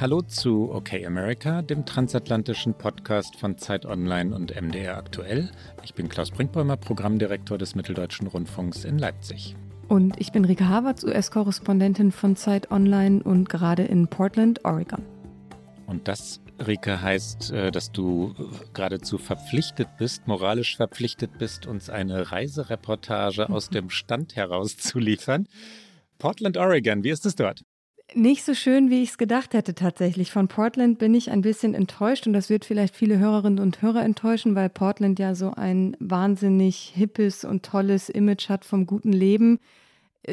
Hallo zu Okay America, dem transatlantischen Podcast von Zeit Online und MDR Aktuell. Ich bin Klaus Brinkbäumer, Programmdirektor des Mitteldeutschen Rundfunks in Leipzig. Und ich bin Rike Havertz, US-Korrespondentin von Zeit Online und gerade in Portland, Oregon. Und das Rike, heißt, äh, dass du geradezu verpflichtet bist, moralisch verpflichtet bist, uns eine Reisereportage aus dem Stand heraus zu liefern. Portland, Oregon, wie ist es dort? Nicht so schön, wie ich es gedacht hätte tatsächlich. Von Portland bin ich ein bisschen enttäuscht und das wird vielleicht viele Hörerinnen und Hörer enttäuschen, weil Portland ja so ein wahnsinnig hippes und tolles Image hat vom guten Leben.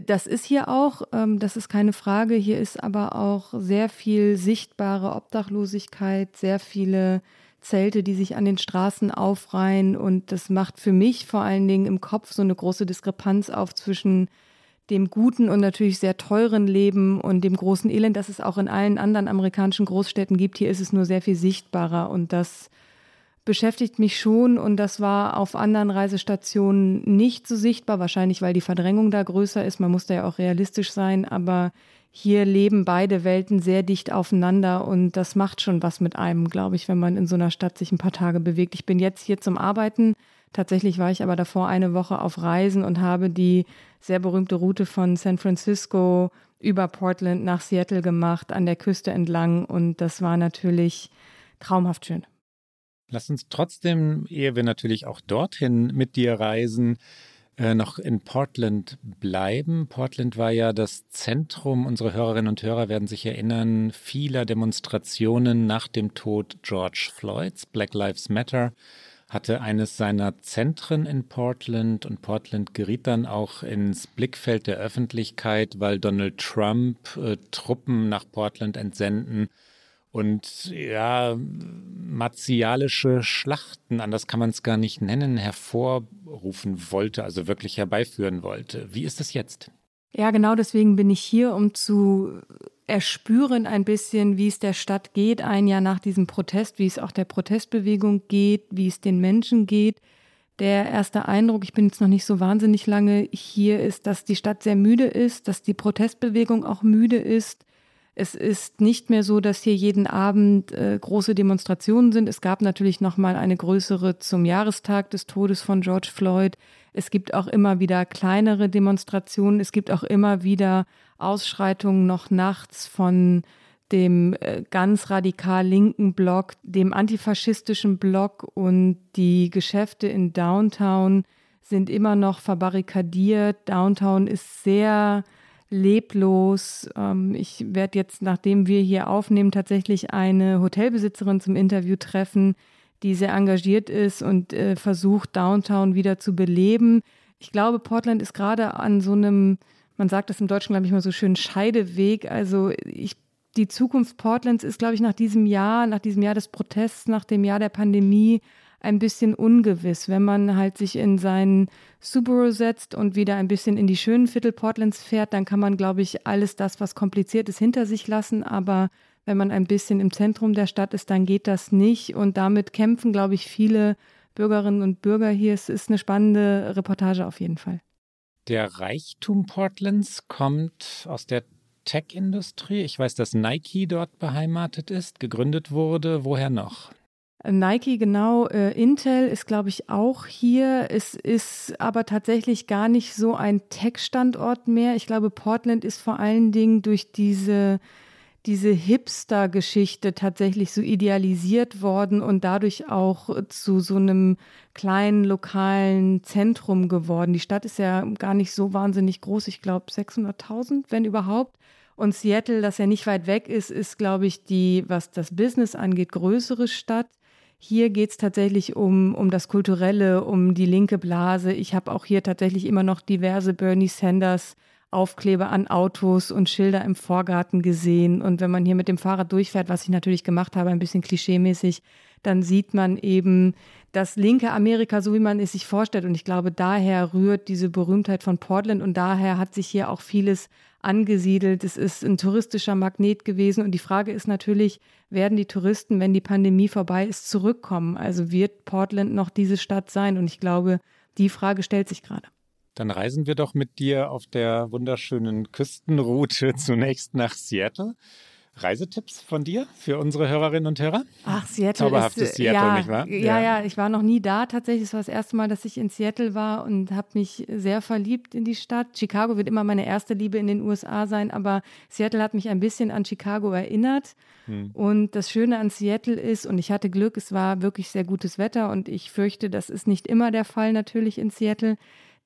Das ist hier auch, ähm, das ist keine Frage. Hier ist aber auch sehr viel sichtbare Obdachlosigkeit, sehr viele Zelte, die sich an den Straßen aufreihen. Und das macht für mich vor allen Dingen im Kopf so eine große Diskrepanz auf zwischen dem guten und natürlich sehr teuren Leben und dem großen Elend, das es auch in allen anderen amerikanischen Großstädten gibt. Hier ist es nur sehr viel sichtbarer und das beschäftigt mich schon und das war auf anderen Reisestationen nicht so sichtbar, wahrscheinlich weil die Verdrängung da größer ist. Man muss da ja auch realistisch sein, aber hier leben beide Welten sehr dicht aufeinander und das macht schon was mit einem, glaube ich, wenn man in so einer Stadt sich ein paar Tage bewegt. Ich bin jetzt hier zum Arbeiten. Tatsächlich war ich aber davor eine Woche auf Reisen und habe die sehr berühmte Route von San Francisco über Portland nach Seattle gemacht, an der Küste entlang und das war natürlich traumhaft schön. Lass uns trotzdem, ehe wir natürlich auch dorthin mit dir reisen, äh, noch in Portland bleiben. Portland war ja das Zentrum, unsere Hörerinnen und Hörer werden sich erinnern, vieler Demonstrationen nach dem Tod George Floyds. Black Lives Matter hatte eines seiner Zentren in Portland und Portland geriet dann auch ins Blickfeld der Öffentlichkeit, weil Donald Trump äh, Truppen nach Portland entsenden und ja, martialische Schlachten, anders kann man es gar nicht nennen, hervorrufen wollte, also wirklich herbeiführen wollte. Wie ist es jetzt? Ja, genau deswegen bin ich hier, um zu erspüren ein bisschen, wie es der Stadt geht, ein Jahr nach diesem Protest, wie es auch der Protestbewegung geht, wie es den Menschen geht. Der erste Eindruck, ich bin jetzt noch nicht so wahnsinnig lange hier, ist, dass die Stadt sehr müde ist, dass die Protestbewegung auch müde ist, es ist nicht mehr so, dass hier jeden Abend äh, große Demonstrationen sind. Es gab natürlich noch mal eine größere zum Jahrestag des Todes von George Floyd. Es gibt auch immer wieder kleinere Demonstrationen. Es gibt auch immer wieder Ausschreitungen noch nachts von dem äh, ganz radikal linken Block, dem antifaschistischen Block und die Geschäfte in Downtown sind immer noch verbarrikadiert. Downtown ist sehr leblos. Ähm, ich werde jetzt, nachdem wir hier aufnehmen, tatsächlich eine Hotelbesitzerin zum Interview treffen, die sehr engagiert ist und äh, versucht, Downtown wieder zu beleben. Ich glaube, Portland ist gerade an so einem, man sagt das im Deutschen, glaube ich, mal so schön, Scheideweg. Also ich, die Zukunft Portlands ist, glaube ich, nach diesem Jahr, nach diesem Jahr des Protests, nach dem Jahr der Pandemie, ein bisschen ungewiss. Wenn man halt sich in seinen Subaru setzt und wieder ein bisschen in die schönen Viertel Portlands fährt, dann kann man, glaube ich, alles das, was kompliziert ist, hinter sich lassen. Aber wenn man ein bisschen im Zentrum der Stadt ist, dann geht das nicht. Und damit kämpfen, glaube ich, viele Bürgerinnen und Bürger hier. Es ist eine spannende Reportage auf jeden Fall. Der Reichtum Portlands kommt aus der Tech-Industrie. Ich weiß, dass Nike dort beheimatet ist, gegründet wurde. Woher noch? Nike, genau. Äh, Intel ist, glaube ich, auch hier. Es ist aber tatsächlich gar nicht so ein Tech-Standort mehr. Ich glaube, Portland ist vor allen Dingen durch diese, diese Hipster-Geschichte tatsächlich so idealisiert worden und dadurch auch zu so einem kleinen lokalen Zentrum geworden. Die Stadt ist ja gar nicht so wahnsinnig groß. Ich glaube, 600.000, wenn überhaupt. Und Seattle, das ja nicht weit weg ist, ist, glaube ich, die, was das Business angeht, größere Stadt. Hier geht es tatsächlich um, um das Kulturelle, um die linke Blase. Ich habe auch hier tatsächlich immer noch diverse Bernie Sanders Aufkleber an Autos und Schilder im Vorgarten gesehen. Und wenn man hier mit dem Fahrrad durchfährt, was ich natürlich gemacht habe, ein bisschen klischeemäßig, dann sieht man eben das linke Amerika, so wie man es sich vorstellt. Und ich glaube, daher rührt diese Berühmtheit von Portland und daher hat sich hier auch vieles angesiedelt. Es ist ein touristischer Magnet gewesen. Und die Frage ist natürlich, werden die Touristen, wenn die Pandemie vorbei ist, zurückkommen? Also wird Portland noch diese Stadt sein? Und ich glaube, die Frage stellt sich gerade. Dann reisen wir doch mit dir auf der wunderschönen Küstenroute zunächst nach Seattle. Reisetipps von dir für unsere Hörerinnen und Hörer? Ach, Seattle Zauberhaftes ist, Seattle, ja, nicht wahr? Ja, ja, ich war noch nie da. Tatsächlich, es war das erste Mal, dass ich in Seattle war und habe mich sehr verliebt in die Stadt. Chicago wird immer meine erste Liebe in den USA sein, aber Seattle hat mich ein bisschen an Chicago erinnert. Hm. Und das Schöne an Seattle ist, und ich hatte Glück, es war wirklich sehr gutes Wetter und ich fürchte, das ist nicht immer der Fall natürlich in Seattle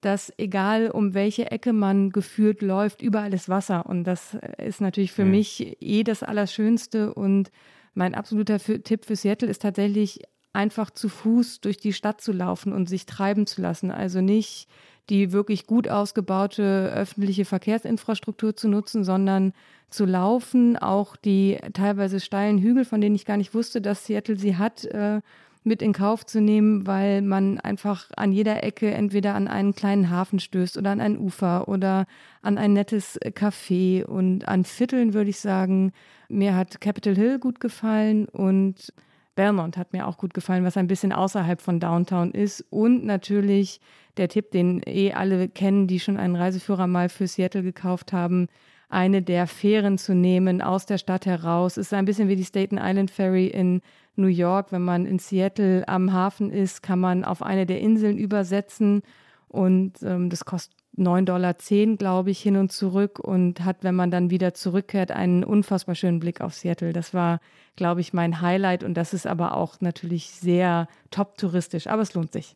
dass egal um welche Ecke man geführt läuft, überall ist Wasser. Und das ist natürlich für mhm. mich eh das Allerschönste. Und mein absoluter Tipp für Seattle ist tatsächlich einfach zu Fuß durch die Stadt zu laufen und sich treiben zu lassen. Also nicht die wirklich gut ausgebaute öffentliche Verkehrsinfrastruktur zu nutzen, sondern zu laufen, auch die teilweise steilen Hügel, von denen ich gar nicht wusste, dass Seattle sie hat, äh, mit in Kauf zu nehmen, weil man einfach an jeder Ecke entweder an einen kleinen Hafen stößt oder an ein Ufer oder an ein nettes Café und an Vierteln würde ich sagen. Mir hat Capitol Hill gut gefallen und Belmont hat mir auch gut gefallen, was ein bisschen außerhalb von Downtown ist. Und natürlich der Tipp, den eh alle kennen, die schon einen Reiseführer mal für Seattle gekauft haben, eine der Fähren zu nehmen aus der Stadt heraus. Es ist ein bisschen wie die Staten Island Ferry in New York. Wenn man in Seattle am Hafen ist, kann man auf eine der Inseln übersetzen und ähm, das kostet 9,10 Dollar, glaube ich, hin und zurück und hat, wenn man dann wieder zurückkehrt, einen unfassbar schönen Blick auf Seattle. Das war, glaube ich, mein Highlight und das ist aber auch natürlich sehr top touristisch, aber es lohnt sich.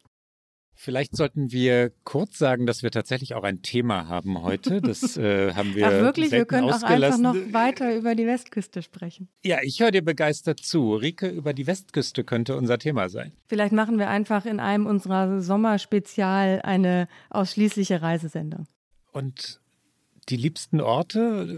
Vielleicht sollten wir kurz sagen, dass wir tatsächlich auch ein Thema haben heute. Das äh, haben wir. Ach wirklich, wir können auch einfach noch weiter über die Westküste sprechen. Ja, ich höre dir begeistert zu. Rike, über die Westküste könnte unser Thema sein. Vielleicht machen wir einfach in einem unserer Sommerspezial eine ausschließliche Reisesendung. Und die liebsten Orte,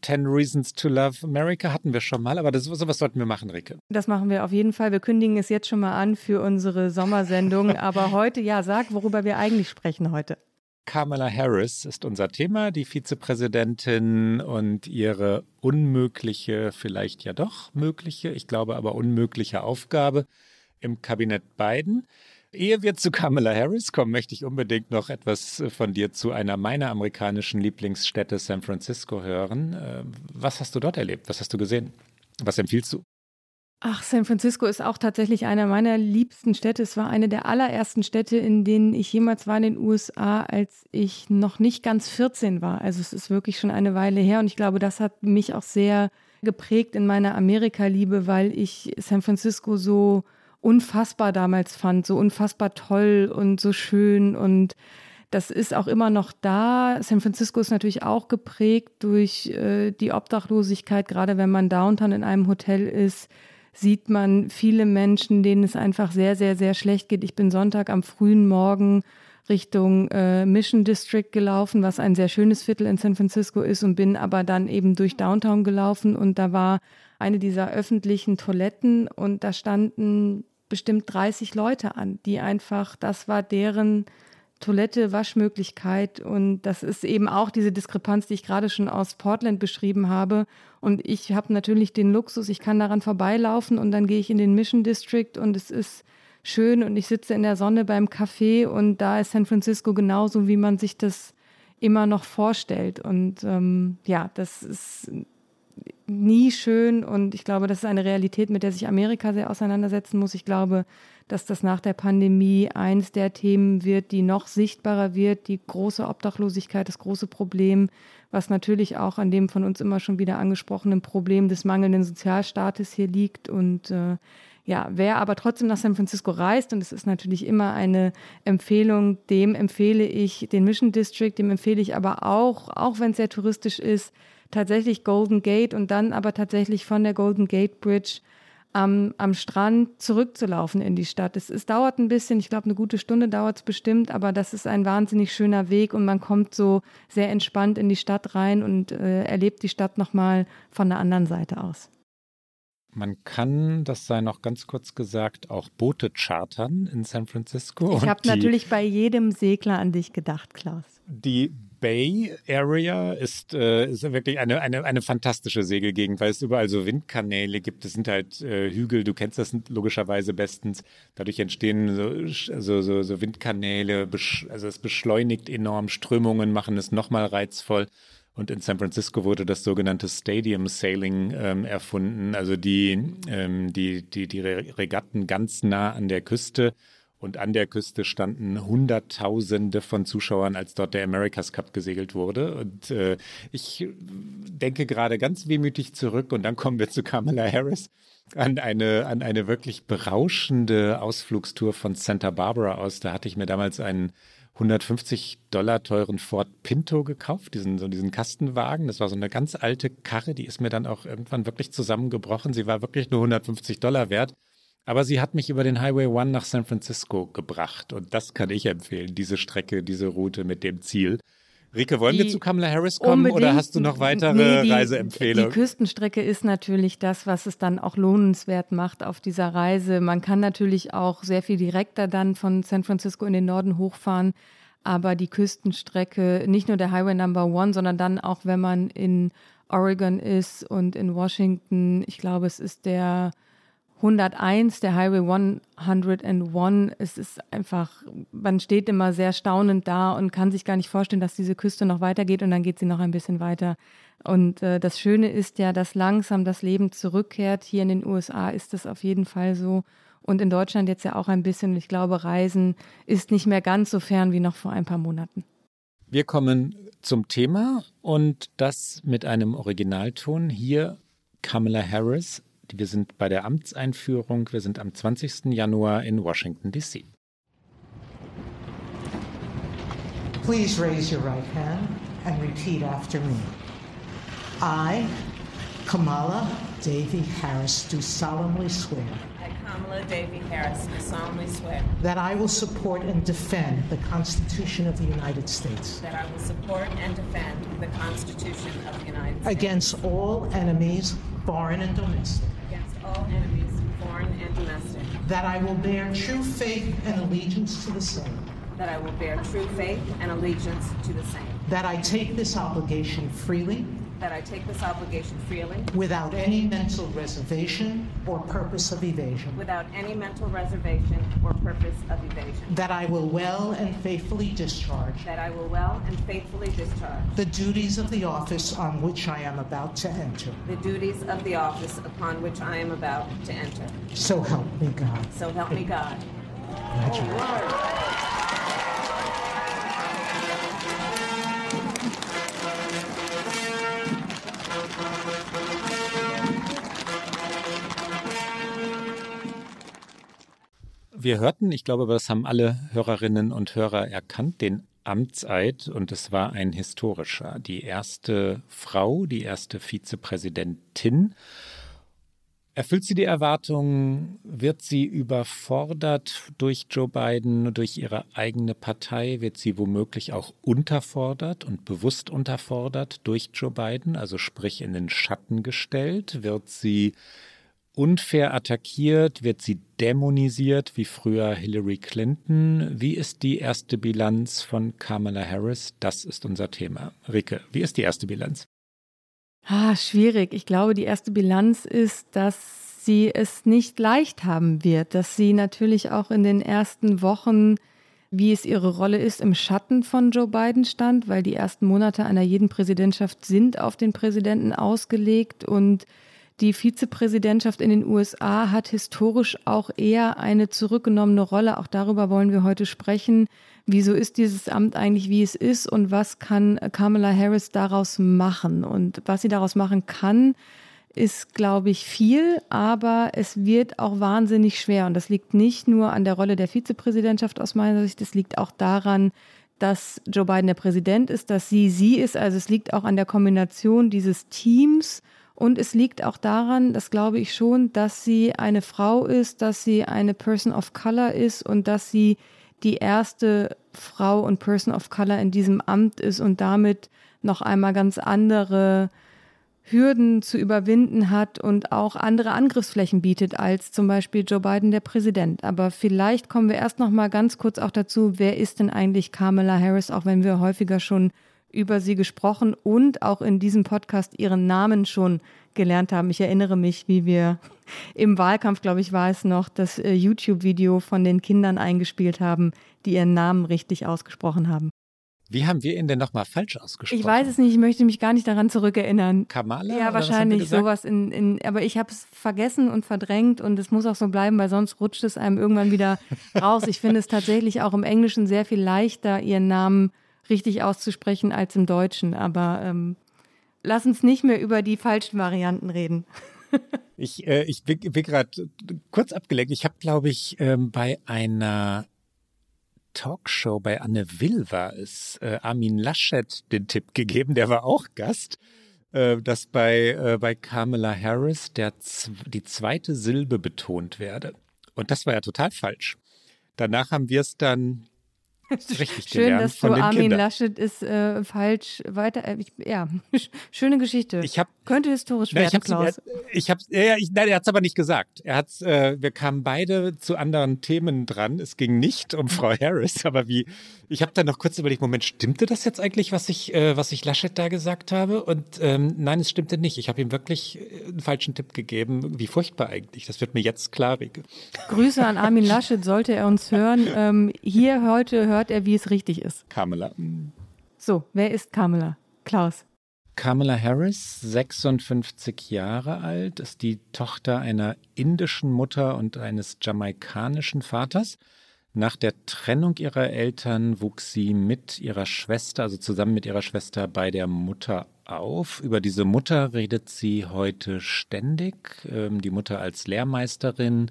Ten Reasons to Love America hatten wir schon mal, aber das, sowas sollten wir machen, Rike. Das machen wir auf jeden Fall. Wir kündigen es jetzt schon mal an für unsere Sommersendung. aber heute, ja, sag, worüber wir eigentlich sprechen heute. Kamala Harris ist unser Thema, die Vizepräsidentin und ihre unmögliche, vielleicht ja doch mögliche, ich glaube aber unmögliche Aufgabe im Kabinett Biden. Ehe wir zu Kamala Harris kommen, möchte ich unbedingt noch etwas äh, von dir zu einer meiner amerikanischen Lieblingsstädte San Francisco hören. Äh, was hast du dort erlebt? Was hast du gesehen? Was empfiehlst du? Ach, San Francisco ist auch tatsächlich einer meiner liebsten Städte. Es war eine der allerersten Städte, in denen ich jemals war in den USA, als ich noch nicht ganz 14 war. Also es ist wirklich schon eine Weile her und ich glaube, das hat mich auch sehr geprägt in meiner Amerika-Liebe, weil ich San Francisco so unfassbar damals fand, so unfassbar toll und so schön und das ist auch immer noch da. San Francisco ist natürlich auch geprägt durch äh, die Obdachlosigkeit. Gerade wenn man downtown in einem Hotel ist, sieht man viele Menschen, denen es einfach sehr, sehr, sehr schlecht geht. Ich bin Sonntag am frühen Morgen Richtung äh, Mission District gelaufen, was ein sehr schönes Viertel in San Francisco ist und bin aber dann eben durch Downtown gelaufen und da war eine dieser öffentlichen Toiletten und da standen bestimmt 30 Leute an, die einfach, das war deren Toilette, Waschmöglichkeit und das ist eben auch diese Diskrepanz, die ich gerade schon aus Portland beschrieben habe. Und ich habe natürlich den Luxus, ich kann daran vorbeilaufen und dann gehe ich in den Mission District und es ist schön und ich sitze in der Sonne beim Café und da ist San Francisco genauso, wie man sich das immer noch vorstellt. Und ähm, ja, das ist nie schön und ich glaube, das ist eine Realität, mit der sich Amerika sehr auseinandersetzen muss. Ich glaube, dass das nach der Pandemie eins der Themen wird, die noch sichtbarer wird, die große Obdachlosigkeit, das große Problem, was natürlich auch an dem von uns immer schon wieder angesprochenen Problem des mangelnden Sozialstaates hier liegt und äh, ja, wer aber trotzdem nach San Francisco reist, und es ist natürlich immer eine Empfehlung, dem empfehle ich den Mission District, dem empfehle ich aber auch, auch wenn es sehr touristisch ist, tatsächlich Golden Gate und dann aber tatsächlich von der Golden Gate Bridge am, am Strand zurückzulaufen in die Stadt. Es, es dauert ein bisschen, ich glaube, eine gute Stunde dauert es bestimmt, aber das ist ein wahnsinnig schöner Weg und man kommt so sehr entspannt in die Stadt rein und äh, erlebt die Stadt nochmal von der anderen Seite aus. Man kann, das sei noch ganz kurz gesagt, auch Boote chartern in San Francisco. Ich habe natürlich bei jedem Segler an dich gedacht, Klaus. Die Bay Area ist, äh, ist wirklich eine, eine, eine fantastische Segelgegend, weil es überall so Windkanäle gibt. Es sind halt äh, Hügel, du kennst das logischerweise bestens. Dadurch entstehen so, so, so, so Windkanäle, also es beschleunigt enorm, Strömungen machen es nochmal reizvoll. Und in San Francisco wurde das sogenannte Stadium Sailing ähm, erfunden, also die, ähm, die, die, die Regatten ganz nah an der Küste und an der Küste standen Hunderttausende von Zuschauern, als dort der America's Cup gesegelt wurde. Und äh, ich denke gerade ganz wehmütig zurück und dann kommen wir zu Kamala Harris an eine, an eine wirklich berauschende Ausflugstour von Santa Barbara aus. Da hatte ich mir damals einen 150 Dollar teuren Ford Pinto gekauft, diesen, so diesen Kastenwagen. Das war so eine ganz alte Karre, die ist mir dann auch irgendwann wirklich zusammengebrochen. Sie war wirklich nur 150 Dollar wert. Aber sie hat mich über den Highway One nach San Francisco gebracht und das kann ich empfehlen, diese Strecke, diese Route mit dem Ziel. Rike, wollen die wir zu Kamala Harris kommen oder hast du noch weitere nee, die, Reiseempfehlungen? Die Küstenstrecke ist natürlich das, was es dann auch lohnenswert macht auf dieser Reise. Man kann natürlich auch sehr viel direkter dann von San Francisco in den Norden hochfahren, aber die Küstenstrecke, nicht nur der Highway Number One, sondern dann auch, wenn man in Oregon ist und in Washington, ich glaube, es ist der 101, der Highway 101. Es ist einfach, man steht immer sehr staunend da und kann sich gar nicht vorstellen, dass diese Küste noch weitergeht und dann geht sie noch ein bisschen weiter. Und äh, das Schöne ist ja, dass langsam das Leben zurückkehrt. Hier in den USA ist das auf jeden Fall so. Und in Deutschland jetzt ja auch ein bisschen. Ich glaube, Reisen ist nicht mehr ganz so fern wie noch vor ein paar Monaten. Wir kommen zum Thema und das mit einem Originalton. Hier Kamala Harris wir sind bei der Amtseinführung. Wir sind am 20. Januar in Washington, D.C. Please raise your right hand and repeat after me. I, Kamala Davy Harris, do solemnly swear. I, Kamala Davy Harris, do solemnly swear. That I will support and defend the Constitution of the United States. That I will support and defend the Constitution of the United States. Against all enemies, foreign and domestic That I will bear true faith and allegiance to the same. That I will bear true faith and allegiance to the same. That I take this obligation freely that I take this obligation freely. Without any mental reservation or purpose of evasion. Without any mental reservation or purpose of evasion. That I will well and faithfully discharge. That I will well and faithfully discharge. The duties of the office on which I am about to enter. The duties of the office upon which I am about to enter. So help me God. So help me God. Congratulations. Wir hörten, ich glaube, das haben alle Hörerinnen und Hörer erkannt, den Amtseid und es war ein historischer. Die erste Frau, die erste Vizepräsidentin. Erfüllt sie die Erwartungen? Wird sie überfordert durch Joe Biden, durch ihre eigene Partei? Wird sie womöglich auch unterfordert und bewusst unterfordert durch Joe Biden, also sprich in den Schatten gestellt? Wird sie unfair attackiert? Wird sie dämonisiert wie früher Hillary Clinton? Wie ist die erste Bilanz von Kamala Harris? Das ist unser Thema. Rike, wie ist die erste Bilanz? Ah, schwierig. Ich glaube, die erste Bilanz ist, dass sie es nicht leicht haben wird, dass sie natürlich auch in den ersten Wochen, wie es ihre Rolle ist, im Schatten von Joe Biden stand, weil die ersten Monate einer jeden Präsidentschaft sind auf den Präsidenten ausgelegt und die Vizepräsidentschaft in den USA hat historisch auch eher eine zurückgenommene Rolle. Auch darüber wollen wir heute sprechen. Wieso ist dieses Amt eigentlich, wie es ist und was kann Kamala Harris daraus machen? Und was sie daraus machen kann, ist, glaube ich, viel, aber es wird auch wahnsinnig schwer. Und das liegt nicht nur an der Rolle der Vizepräsidentschaft aus meiner Sicht, es liegt auch daran, dass Joe Biden der Präsident ist, dass sie sie ist. Also es liegt auch an der Kombination dieses Teams und es liegt auch daran, das glaube ich schon, dass sie eine Frau ist, dass sie eine Person of Color ist und dass sie die erste Frau und Person of Color in diesem Amt ist und damit noch einmal ganz andere Hürden zu überwinden hat und auch andere Angriffsflächen bietet als zum Beispiel Joe Biden, der Präsident. Aber vielleicht kommen wir erst noch mal ganz kurz auch dazu, wer ist denn eigentlich Kamala Harris, auch wenn wir häufiger schon über sie gesprochen und auch in diesem Podcast ihren Namen schon gelernt haben. Ich erinnere mich, wie wir im Wahlkampf, glaube ich, war es noch, das äh, YouTube-Video von den Kindern eingespielt haben, die ihren Namen richtig ausgesprochen haben. Wie haben wir ihn denn nochmal falsch ausgesprochen? Ich weiß es nicht, ich möchte mich gar nicht daran zurückerinnern. Kamala? Ja, wahrscheinlich sowas in, in, aber ich habe es vergessen und verdrängt und es muss auch so bleiben, weil sonst rutscht es einem irgendwann wieder raus. Ich finde es tatsächlich auch im Englischen sehr viel leichter, ihren Namen richtig auszusprechen als im Deutschen, aber ähm, lass uns nicht mehr über die falschen Varianten reden. ich, äh, ich bin, bin gerade kurz abgelenkt. Ich habe, glaube ich, ähm, bei einer Talkshow bei Anne Will war es, äh, Armin Laschet den Tipp gegeben, der war auch Gast, äh, dass bei, äh, bei Kamala Harris der, die zweite Silbe betont werde. Und das war ja total falsch. Danach haben wir es dann Richtig Schön, gelernt dass von du den Armin Kindern. Laschet ist äh, falsch weiter. Äh, ich, ja, schöne Geschichte. Ich hab, Könnte historisch na, werden, ich Klaus. Ich hab's, ja, ich, nein, er hat es aber nicht gesagt. Er hat's, äh, wir kamen beide zu anderen Themen dran. Es ging nicht um Frau Harris, aber wie, ich habe dann noch kurz überlegt, Moment, stimmte das jetzt eigentlich, was ich, äh, was ich Laschet da gesagt habe? Und ähm, nein, es stimmte nicht. Ich habe ihm wirklich äh, einen falschen Tipp gegeben. Wie furchtbar eigentlich. Das wird mir jetzt klar. Grüße an Armin Laschet, sollte er uns hören. Ähm, hier heute hört er, wie es richtig ist. Kamala. So, wer ist Kamala? Klaus. Kamala Harris, 56 Jahre alt, ist die Tochter einer indischen Mutter und eines jamaikanischen Vaters. Nach der Trennung ihrer Eltern wuchs sie mit ihrer Schwester, also zusammen mit ihrer Schwester bei der Mutter auf. Über diese Mutter redet sie heute ständig. Ähm, die Mutter als Lehrmeisterin,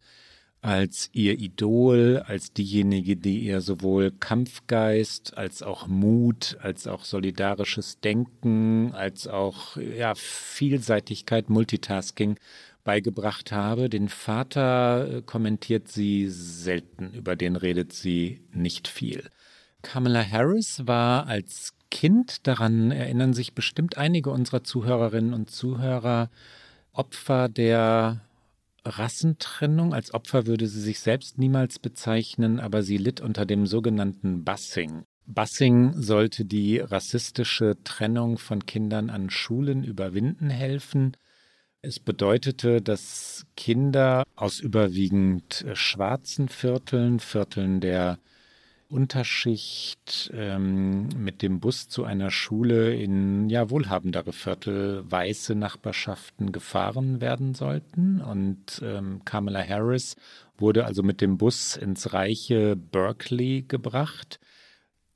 als ihr Idol, als diejenige, die ihr sowohl Kampfgeist als auch Mut, als auch solidarisches Denken, als auch ja, Vielseitigkeit, Multitasking beigebracht habe. Den Vater äh, kommentiert sie selten, über den redet sie nicht viel. Kamala Harris war als Kind, daran erinnern sich bestimmt einige unserer Zuhörerinnen und Zuhörer, Opfer der Rassentrennung. Als Opfer würde sie sich selbst niemals bezeichnen, aber sie litt unter dem sogenannten Bussing. Bussing sollte die rassistische Trennung von Kindern an Schulen überwinden helfen. Es bedeutete, dass Kinder aus überwiegend schwarzen Vierteln, Vierteln der Unterschicht ähm, mit dem Bus zu einer Schule in ja wohlhabendere Viertel, weiße Nachbarschaften gefahren werden sollten. Und ähm, Kamala Harris wurde also mit dem Bus ins reiche Berkeley gebracht.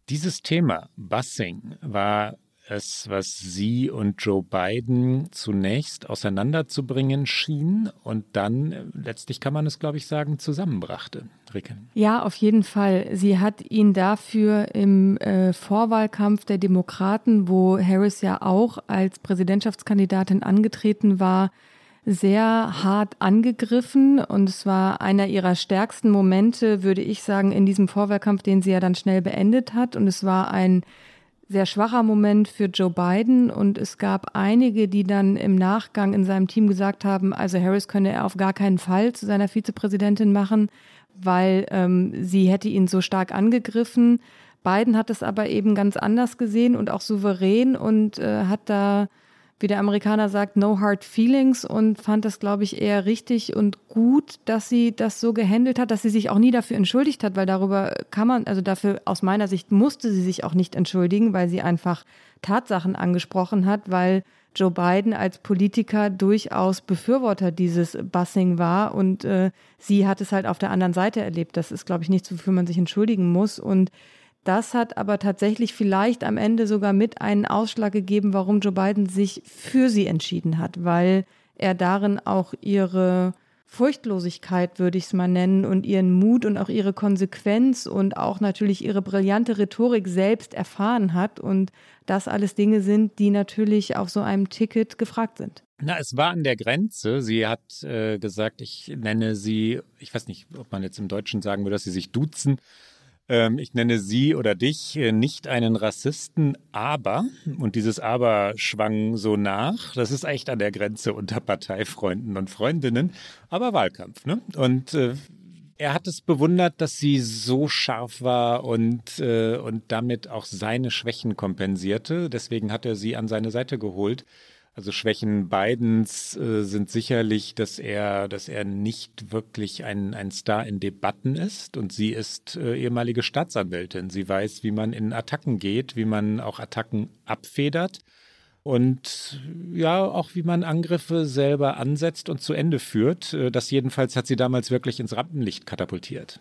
Dieses Thema, Busing, war es, was sie und Joe Biden zunächst auseinanderzubringen schien und dann, äh, letztlich kann man es, glaube ich, sagen, zusammenbrachte. Ricke. Ja, auf jeden Fall. Sie hat ihn dafür im äh, Vorwahlkampf der Demokraten, wo Harris ja auch als Präsidentschaftskandidatin angetreten war, sehr hart angegriffen und es war einer ihrer stärksten Momente, würde ich sagen, in diesem Vorwahlkampf, den sie ja dann schnell beendet hat. Und es war ein sehr schwacher Moment für Joe Biden und es gab einige, die dann im Nachgang in seinem Team gesagt haben, also Harris könne er auf gar keinen Fall zu seiner Vizepräsidentin machen, weil ähm, sie hätte ihn so stark angegriffen. Biden hat es aber eben ganz anders gesehen und auch souverän und äh, hat da wie der Amerikaner sagt, no hard feelings und fand das, glaube ich, eher richtig und gut, dass sie das so gehandelt hat, dass sie sich auch nie dafür entschuldigt hat, weil darüber kann man, also dafür aus meiner Sicht musste sie sich auch nicht entschuldigen, weil sie einfach Tatsachen angesprochen hat, weil Joe Biden als Politiker durchaus Befürworter dieses Bussing war und äh, sie hat es halt auf der anderen Seite erlebt. Das ist, glaube ich, nichts, wofür man sich entschuldigen muss und das hat aber tatsächlich vielleicht am Ende sogar mit einen Ausschlag gegeben, warum Joe Biden sich für sie entschieden hat, weil er darin auch ihre Furchtlosigkeit, würde ich es mal nennen, und ihren Mut und auch ihre Konsequenz und auch natürlich ihre brillante Rhetorik selbst erfahren hat. Und das alles Dinge sind, die natürlich auf so einem Ticket gefragt sind. Na, es war an der Grenze. Sie hat äh, gesagt, ich nenne sie, ich weiß nicht, ob man jetzt im Deutschen sagen würde, dass sie sich duzen ich nenne Sie oder dich äh, nicht einen Rassisten, aber, und dieses Aber schwang so nach, das ist echt an der Grenze unter Parteifreunden und Freundinnen, aber Wahlkampf. Ne? Und äh, er hat es bewundert, dass sie so scharf war und, äh, und damit auch seine Schwächen kompensierte. Deswegen hat er sie an seine Seite geholt. Also Schwächen Bidens äh, sind sicherlich, dass er, dass er nicht wirklich ein, ein Star in Debatten ist und sie ist äh, ehemalige Staatsanwältin. Sie weiß, wie man in Attacken geht, wie man auch Attacken abfedert und ja, auch wie man Angriffe selber ansetzt und zu Ende führt. Äh, das jedenfalls hat sie damals wirklich ins Rampenlicht katapultiert.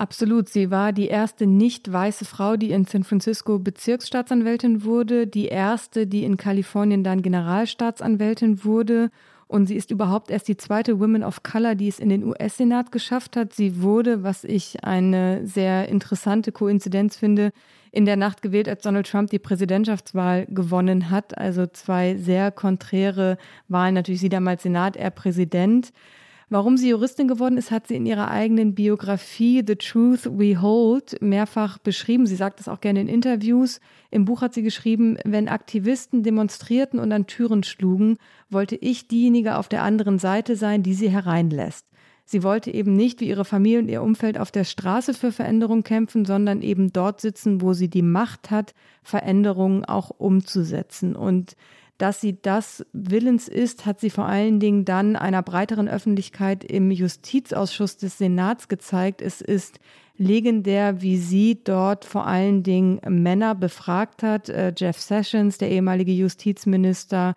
Absolut. Sie war die erste nicht weiße Frau, die in San Francisco Bezirksstaatsanwältin wurde, die erste, die in Kalifornien dann Generalstaatsanwältin wurde. Und sie ist überhaupt erst die zweite Woman of Color, die es in den US-Senat geschafft hat. Sie wurde, was ich eine sehr interessante Koinzidenz finde, in der Nacht gewählt, als Donald Trump die Präsidentschaftswahl gewonnen hat. Also zwei sehr konträre Wahlen. Natürlich sie damals Senat, er Präsident. Warum sie Juristin geworden ist, hat sie in ihrer eigenen Biografie The Truth We Hold mehrfach beschrieben. Sie sagt das auch gerne in Interviews. Im Buch hat sie geschrieben, wenn Aktivisten demonstrierten und an Türen schlugen, wollte ich diejenige auf der anderen Seite sein, die sie hereinlässt. Sie wollte eben nicht wie ihre Familie und ihr Umfeld auf der Straße für Veränderung kämpfen, sondern eben dort sitzen, wo sie die Macht hat, Veränderungen auch umzusetzen. Und dass sie das willens ist, hat sie vor allen Dingen dann einer breiteren Öffentlichkeit im Justizausschuss des Senats gezeigt. Es ist legendär, wie sie dort vor allen Dingen Männer befragt hat. Äh, Jeff Sessions, der ehemalige Justizminister,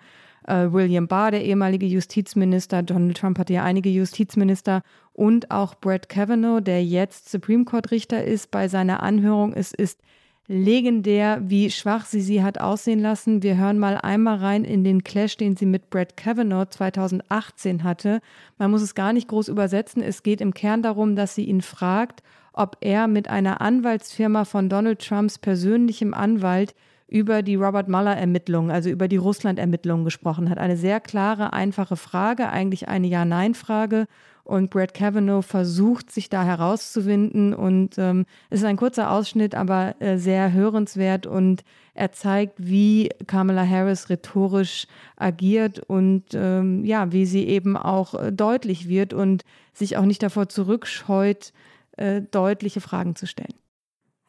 äh, William Barr, der ehemalige Justizminister, Donald Trump hatte ja einige Justizminister und auch Brett Kavanaugh, der jetzt Supreme Court Richter ist, bei seiner Anhörung. Es ist legendär, wie schwach sie sie hat aussehen lassen. Wir hören mal einmal rein in den Clash, den sie mit Brett Kavanaugh 2018 hatte. Man muss es gar nicht groß übersetzen. Es geht im Kern darum, dass sie ihn fragt, ob er mit einer Anwaltsfirma von Donald Trumps persönlichem Anwalt über die Robert Mueller-Ermittlungen, also über die Russland-Ermittlungen gesprochen hat. Eine sehr klare, einfache Frage, eigentlich eine Ja-Nein-Frage. Und Brett Kavanaugh versucht, sich da herauszuwinden. Und ähm, es ist ein kurzer Ausschnitt, aber äh, sehr hörenswert. Und er zeigt, wie Kamala Harris rhetorisch agiert und ähm, ja, wie sie eben auch äh, deutlich wird und sich auch nicht davor zurückscheut, äh, deutliche Fragen zu stellen.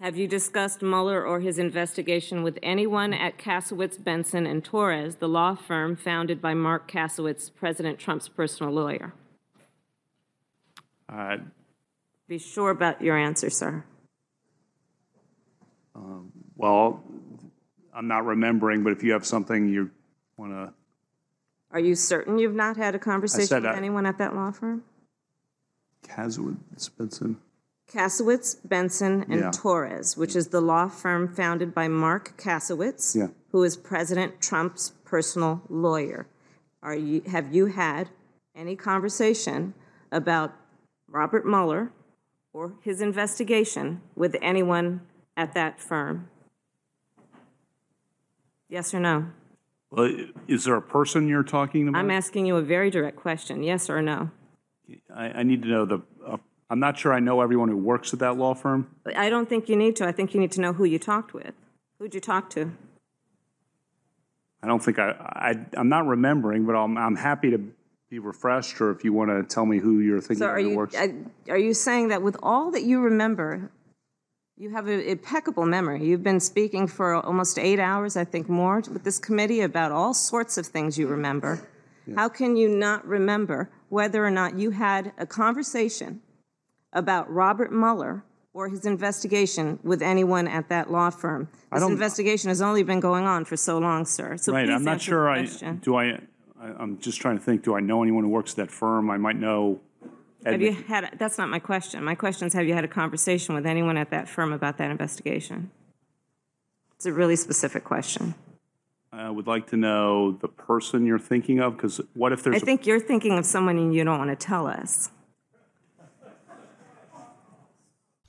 Have you discussed Mueller or his investigation with anyone at Kasowitz, Benson, and Torres, the law firm founded by Mark Kasowitz, President Trump's personal lawyer? Uh, Be sure about your answer, sir. um, well, I'm not remembering, but if you have something you want to, Are you certain you've not had a conversation with I- anyone at that law firm? Caswood, Spencer. Kasowitz, Benson, and Yeah. Torres, which is the law firm founded by Mark Kasowitz, Yeah. who is President Trump's personal lawyer. Are you, have you had any conversation about Robert Mueller or his investigation with anyone at that firm? Yes or no? Well, is there a person you're talking about? I'm asking you a very direct question. Yes or no? I, I need to know the. Uh, I'm not sure I know everyone who works at that law firm. I don't think you need to. I think you need to know who you talked with. Who'd you talk to? I don't think I. I I'm not remembering, but I'm I'm happy to be refreshed, or if you want to tell me who you're thinking So are who you works. I- are you saying that with all that you remember, you have an impeccable memory? You've been speaking for almost eight hours, I think, more with this committee about all sorts of things you remember. How can you not remember whether or not you had a conversation about Robert Mueller or his investigation with anyone at that law firm? This investigation has only been going on for so long, sir. So right. please I'm not sure. I do. I, I. I'm just trying to think. Do I know anyone who works at that firm? I might know. Have you had, that's not my question. My question is, have you had a conversation with anyone at that firm about that investigation? It's a really specific question. I would like to know the person you're thinking of, because what if there's I think you're thinking of someone and you don't want to tell us.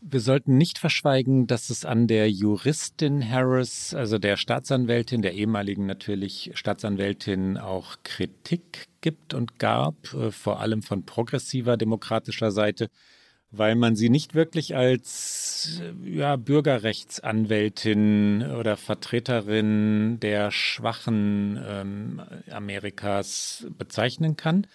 Wir sollten nicht verschweigen, dass es an der Juristin Harris, also der Staatsanwältin, der ehemaligen natürlich Staatsanwältin, auch Kritik gibt und gab, äh, vor allem von progressiver demokratischer Seite. weil man sie nicht wirklich als ja, Bürgerrechtsanwältin oder Vertreterin der Schwachen ähm, Amerikas bezeichnen kann.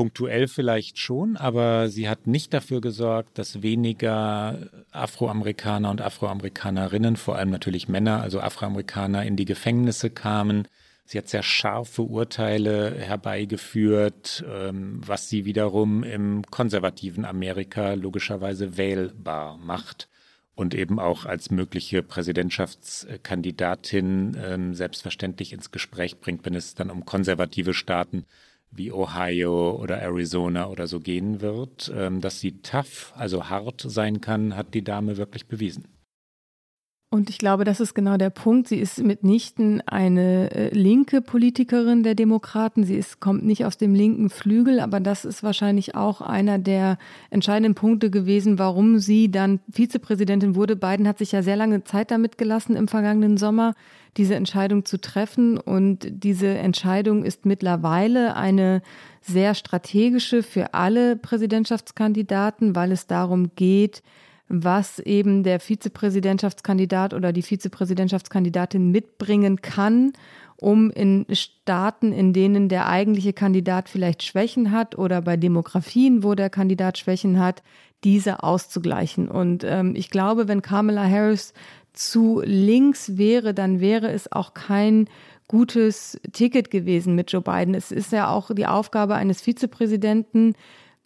Punktuell vielleicht schon, aber sie hat nicht dafür gesorgt, dass weniger Afroamerikaner und Afroamerikanerinnen, vor allem natürlich Männer, also Afroamerikaner, in die Gefängnisse kamen. Sie hat sehr scharfe Urteile herbeigeführt, ähm, was sie wiederum im konservativen Amerika logischerweise wählbar macht und eben auch als mögliche Präsidentschaftskandidatin ähm, selbstverständlich ins Gespräch bringt, wenn es dann um konservative Staaten wie Ohio oder Arizona oder so gehen wird. Ähm, dass sie tough, also hart sein kann, hat die Dame wirklich bewiesen. Und ich glaube, das ist genau der Punkt. Sie ist mitnichten eine äh, linke Politikerin der Demokraten. Sie ist, kommt nicht aus dem linken Flügel, aber das ist wahrscheinlich auch einer der entscheidenden Punkte gewesen, warum sie dann Vizepräsidentin wurde. Biden hat sich ja sehr lange Zeit damit gelassen im vergangenen Sommer, diese Entscheidung zu treffen. Und diese Entscheidung ist mittlerweile eine sehr strategische für alle Präsidentschaftskandidaten, weil es darum geht, was eben der Vizepräsidentschaftskandidat oder die Vizepräsidentschaftskandidatin mitbringen kann, um in Staaten, in denen der eigentliche Kandidat vielleicht Schwächen hat oder bei Demografien, wo der Kandidat Schwächen hat, diese auszugleichen. Und ähm, ich glaube, wenn Kamala Harris zu links wäre, dann wäre es auch kein gutes Ticket gewesen mit Joe Biden. Es ist ja auch die Aufgabe eines Vizepräsidenten,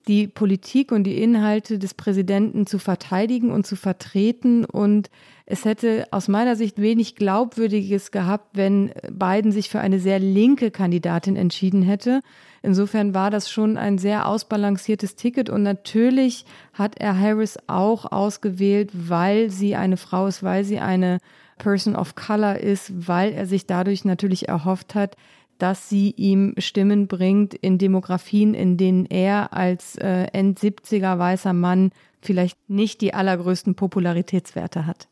die Politik und die Inhalte des Präsidenten zu verteidigen und zu vertreten. Und es hätte aus meiner Sicht wenig Glaubwürdiges gehabt, wenn Biden sich für eine sehr linke Kandidatin entschieden hätte. Insofern war das schon ein sehr ausbalanciertes Ticket. Und natürlich hat er Harris auch ausgewählt, weil sie eine Frau ist, weil sie eine Person of Color ist, weil er sich dadurch natürlich erhofft hat, dass sie ihm Stimmen bringt in Demografien, in denen er als äh, End-70er weißer Mann vielleicht nicht die allergrößten Popularitätswerte hat.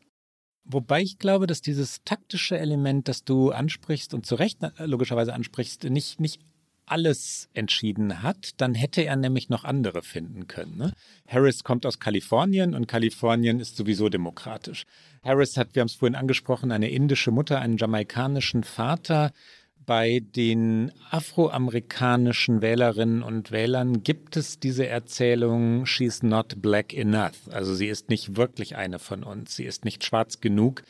Wobei ich glaube, dass dieses taktische Element, das du ansprichst und zu Recht äh, logischerweise ansprichst, nicht, nicht alles entschieden hat, dann hätte er nämlich noch andere finden können. Ne? Harris kommt aus Kalifornien und Kalifornien ist sowieso demokratisch. Harris hat, wir haben es vorhin angesprochen, eine indische Mutter, einen jamaikanischen Vater bei den afroamerikanischen Wählerinnen und Wählern gibt es diese Erzählung, she's not black enough. Also sie ist nicht wirklich eine von uns, sie ist nicht schwarz genug.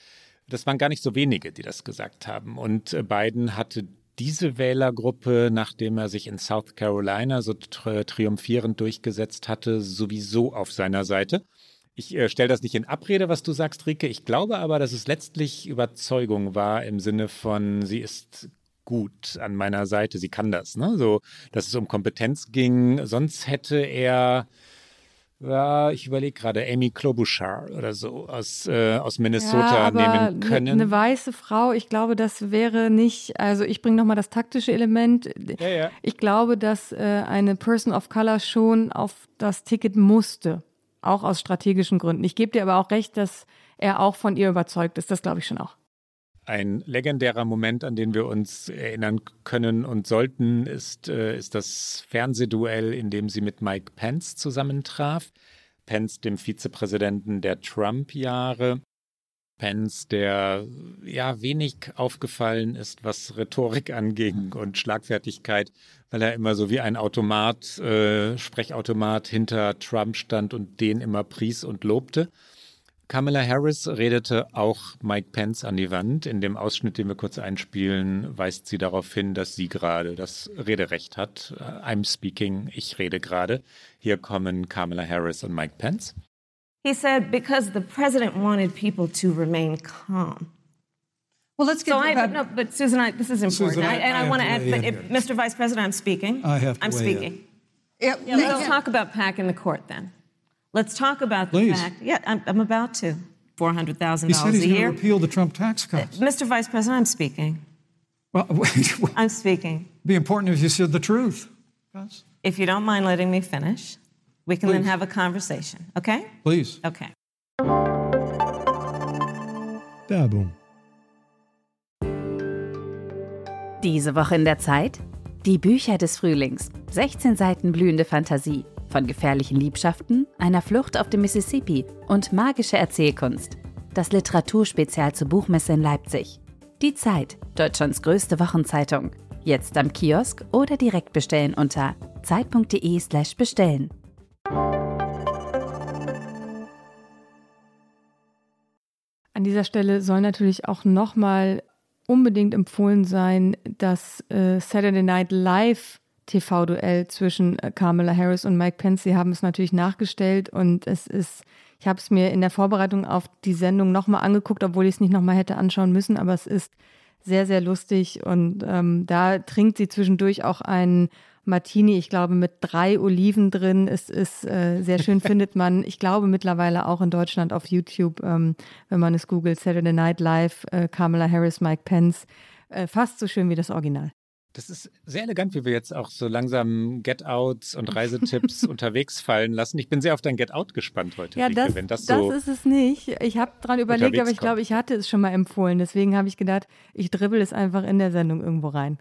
Das waren gar nicht so wenige, die das gesagt haben. Und äh, Biden hatte diese Wählergruppe, nachdem er sich in South Carolina so triumphierend durchgesetzt hatte, sowieso auf seiner Seite. Ich äh, stelle das nicht in Abrede, was du sagst, Rike. Ich glaube aber, dass es letztlich Überzeugung war im Sinne von, sie ist gut an meiner Seite. Sie kann das, ne? So, dass es um Kompetenz ging. Sonst hätte er, ja, ich überlege gerade, Amy Klobuchar oder so aus, äh, aus Minnesota ja, nehmen können. Eine weiße Frau, ich glaube, das wäre nicht, also ich bringe nochmal das taktische Element. Ja, ja. Ich glaube, dass äh, eine Person of Color schon auf das Ticket musste, auch aus strategischen Gründen. Ich gebe dir aber auch recht, dass er auch von ihr überzeugt ist. Das glaube ich schon auch. Ein legendärer Moment, an den wir uns erinnern können und sollten, ist, äh, ist das Fernsehduell, in dem sie mit Mike Pence zusammentraf. Pence, dem Vizepräsidenten der Trump-Jahre. Pence, der ja wenig aufgefallen ist, was Rhetorik anging und Schlagfertigkeit, weil er immer so wie ein Automat, äh, Sprechautomat hinter Trump stand und den immer pries und lobte. Kamala Harris redete auch Mike Pence an die Wand. In dem Ausschnitt, den wir kurz einspielen, weist sie darauf hin, dass sie gerade das Rederecht hat. I'm speaking, ich rede gerade. Hier kommen Kamala Harris und Mike Pence. He said because the president wanted people to remain calm. Well, let's get. So I, no, but Susan, I, this is important, Susan, I, and I, I want to add. But if, Mr. Vice President, I'm speaking. I have to I'm speaking. in. Yeah, Yeah, let's talk about packing the court then. Let's talk about the Please. fact. Yeah, I'm, I'm about to. Four hundred thousand He said he's a going to year. repeal the Trump tax cuts. Uh, Mr. Vice President, I'm speaking. Well, it'd I'm speaking. be important if you said the truth. Gus. If you don't mind letting me finish, we can then have a conversation. Okay? Please. Okay. Werbung. Diese Woche in der Zeit? Die Bücher des Frühlings. 16 Seiten blühende Fantasie. Von gefährlichen Liebschaften, einer Flucht auf dem Mississippi und magische Erzählkunst. Das Literaturspezial zur Buchmesse in Leipzig. Die Zeit, Deutschlands größte Wochenzeitung. Jetzt am Kiosk oder direkt bestellen unter zeit.de/slash bestellen. An dieser Stelle soll natürlich auch nochmal unbedingt empfohlen sein, das äh, Saturday Night Live TV-Duell zwischen äh, Kamala Harris und Mike Pence. Sie haben es natürlich nachgestellt und es ist, ich habe es mir in der Vorbereitung auf die Sendung nochmal angeguckt, obwohl ich es nicht nochmal hätte anschauen müssen, aber es ist sehr, sehr lustig und ähm, da trinkt sie zwischendurch auch einen Martini, ich glaube, mit drei Oliven drin. Es ist äh, sehr schön, findet man, ich glaube, mittlerweile auch in Deutschland auf YouTube, ähm, wenn man es googelt, Saturday Night Live, äh, Kamala Harris, Mike Pence. Äh, fast so schön wie das Original. Das ist sehr elegant, wie wir jetzt auch so langsam Get-Outs und Reisetipps unterwegs fallen lassen. Ich bin sehr auf dein Get-Out gespannt heute, ja, Rike, das, wenn das, das so ist es nicht. Ich habe dran überlegt, aber ich glaube, ich hatte es schon mal empfohlen. Deswegen habe ich gedacht, ich dribbel es einfach in der Sendung irgendwo rein.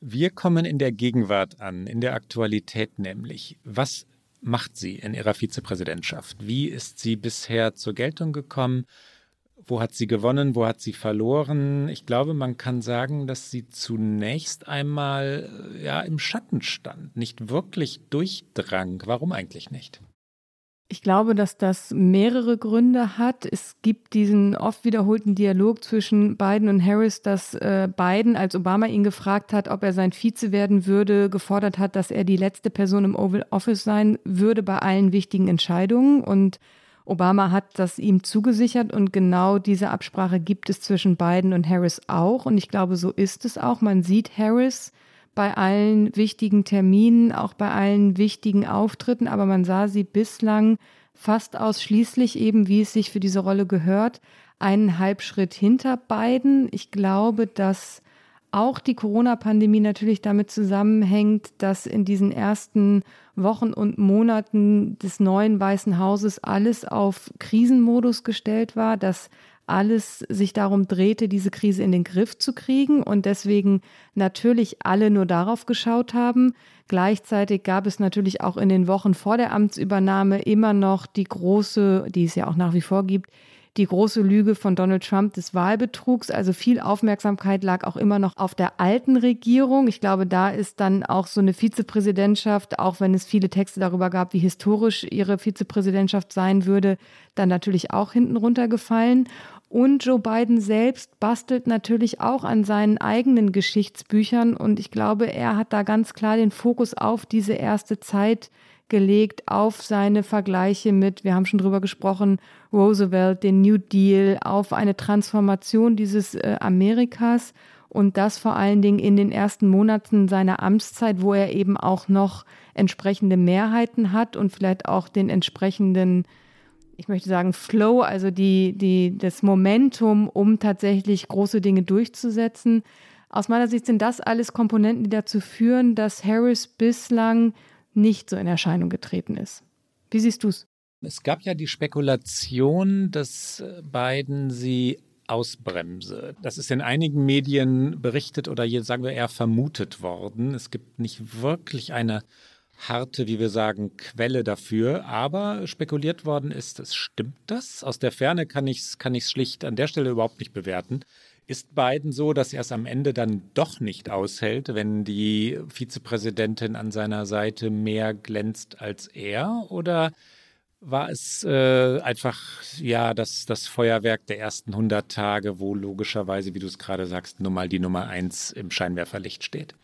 Wir kommen in der Gegenwart an, in der Aktualität nämlich. Was macht sie in ihrer Vizepräsidentschaft? Wie ist sie bisher zur Geltung gekommen? Wo hat sie gewonnen? Wo hat sie verloren? Ich glaube, man kann sagen, dass sie zunächst einmal ja im Schatten stand, nicht wirklich durchdrang. Warum eigentlich nicht? Ich glaube, dass das mehrere Gründe hat. Es gibt diesen oft wiederholten Dialog zwischen Biden und Harris, dass äh, Biden, als Obama ihn gefragt hat, ob er sein Vize werden würde, gefordert hat, dass er die letzte Person im Oval Office sein würde bei allen wichtigen Entscheidungen. Und Obama hat das ihm zugesichert und genau diese Absprache gibt es zwischen Biden und Harris auch. Und ich glaube, so ist es auch. Man sieht Harris bei allen wichtigen Terminen, auch bei allen wichtigen Auftritten, aber man sah sie bislang fast ausschließlich eben, wie es sich für diese Rolle gehört, einen Halbschritt hinter beiden. Ich glaube, dass auch die Corona-Pandemie natürlich damit zusammenhängt, dass in diesen ersten Wochen und Monaten des neuen Weißen Hauses alles auf Krisenmodus gestellt war, dass alles sich darum drehte, diese Krise in den Griff zu kriegen und deswegen natürlich alle nur darauf geschaut haben. Gleichzeitig gab es natürlich auch in den Wochen vor der Amtsübernahme immer noch die große, die es ja auch nach wie vor gibt, die große Lüge von Donald Trump des Wahlbetrugs. Also viel Aufmerksamkeit lag auch immer noch auf der alten Regierung. Ich glaube, da ist dann auch so eine Vizepräsidentschaft, auch wenn es viele Texte darüber gab, wie historisch ihre Vizepräsidentschaft sein würde, dann natürlich auch hinten runtergefallen. Und Joe Biden selbst bastelt natürlich auch an seinen eigenen Geschichtsbüchern. Und ich glaube, er hat da ganz klar den Fokus auf diese erste Zeit gelegt, auf seine Vergleiche mit, wir haben schon drüber gesprochen, Roosevelt, den New Deal, auf eine Transformation dieses äh, Amerikas. Und das vor allen Dingen in den ersten Monaten seiner Amtszeit, wo er eben auch noch entsprechende Mehrheiten hat und vielleicht auch den entsprechenden ich möchte sagen, Flow, also die, die, das Momentum, um tatsächlich große Dinge durchzusetzen. Aus meiner Sicht sind das alles Komponenten, die dazu führen, dass Harris bislang nicht so in Erscheinung getreten ist. Wie siehst du es? Es gab ja die Spekulation, dass Biden sie ausbremse. Das ist in einigen Medien berichtet oder hier sagen wir eher vermutet worden. Es gibt nicht wirklich eine harte, wie wir sagen, Quelle dafür. Aber spekuliert worden ist, es stimmt das? Aus der Ferne kann ich es kann schlicht an der Stelle überhaupt nicht bewerten. Ist Biden so, dass er es am Ende dann doch nicht aushält, wenn die Vizepräsidentin an seiner Seite mehr glänzt als er? Oder war es äh, einfach ja das, das Feuerwerk der ersten 100 Tage, wo logischerweise, wie du es gerade sagst, nun mal die Nummer eins im Scheinwerferlicht steht?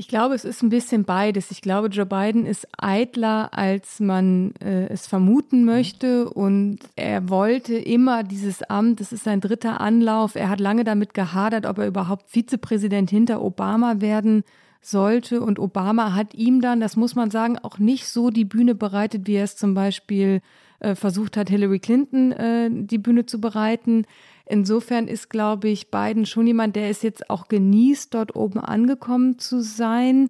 Ich glaube, es ist ein bisschen beides. Ich glaube, Joe Biden ist eitler, als man äh, es vermuten möchte. Und er wollte immer dieses Amt. Es ist sein dritter Anlauf. Er hat lange damit gehadert, ob er überhaupt Vizepräsident hinter Obama werden sollte. Und Obama hat ihm dann, das muss man sagen, auch nicht so die Bühne bereitet, wie er es zum Beispiel äh, versucht hat, Hillary Clinton äh, die Bühne zu bereiten. Insofern ist, glaube ich, Biden schon jemand, der es jetzt auch genießt, dort oben angekommen zu sein.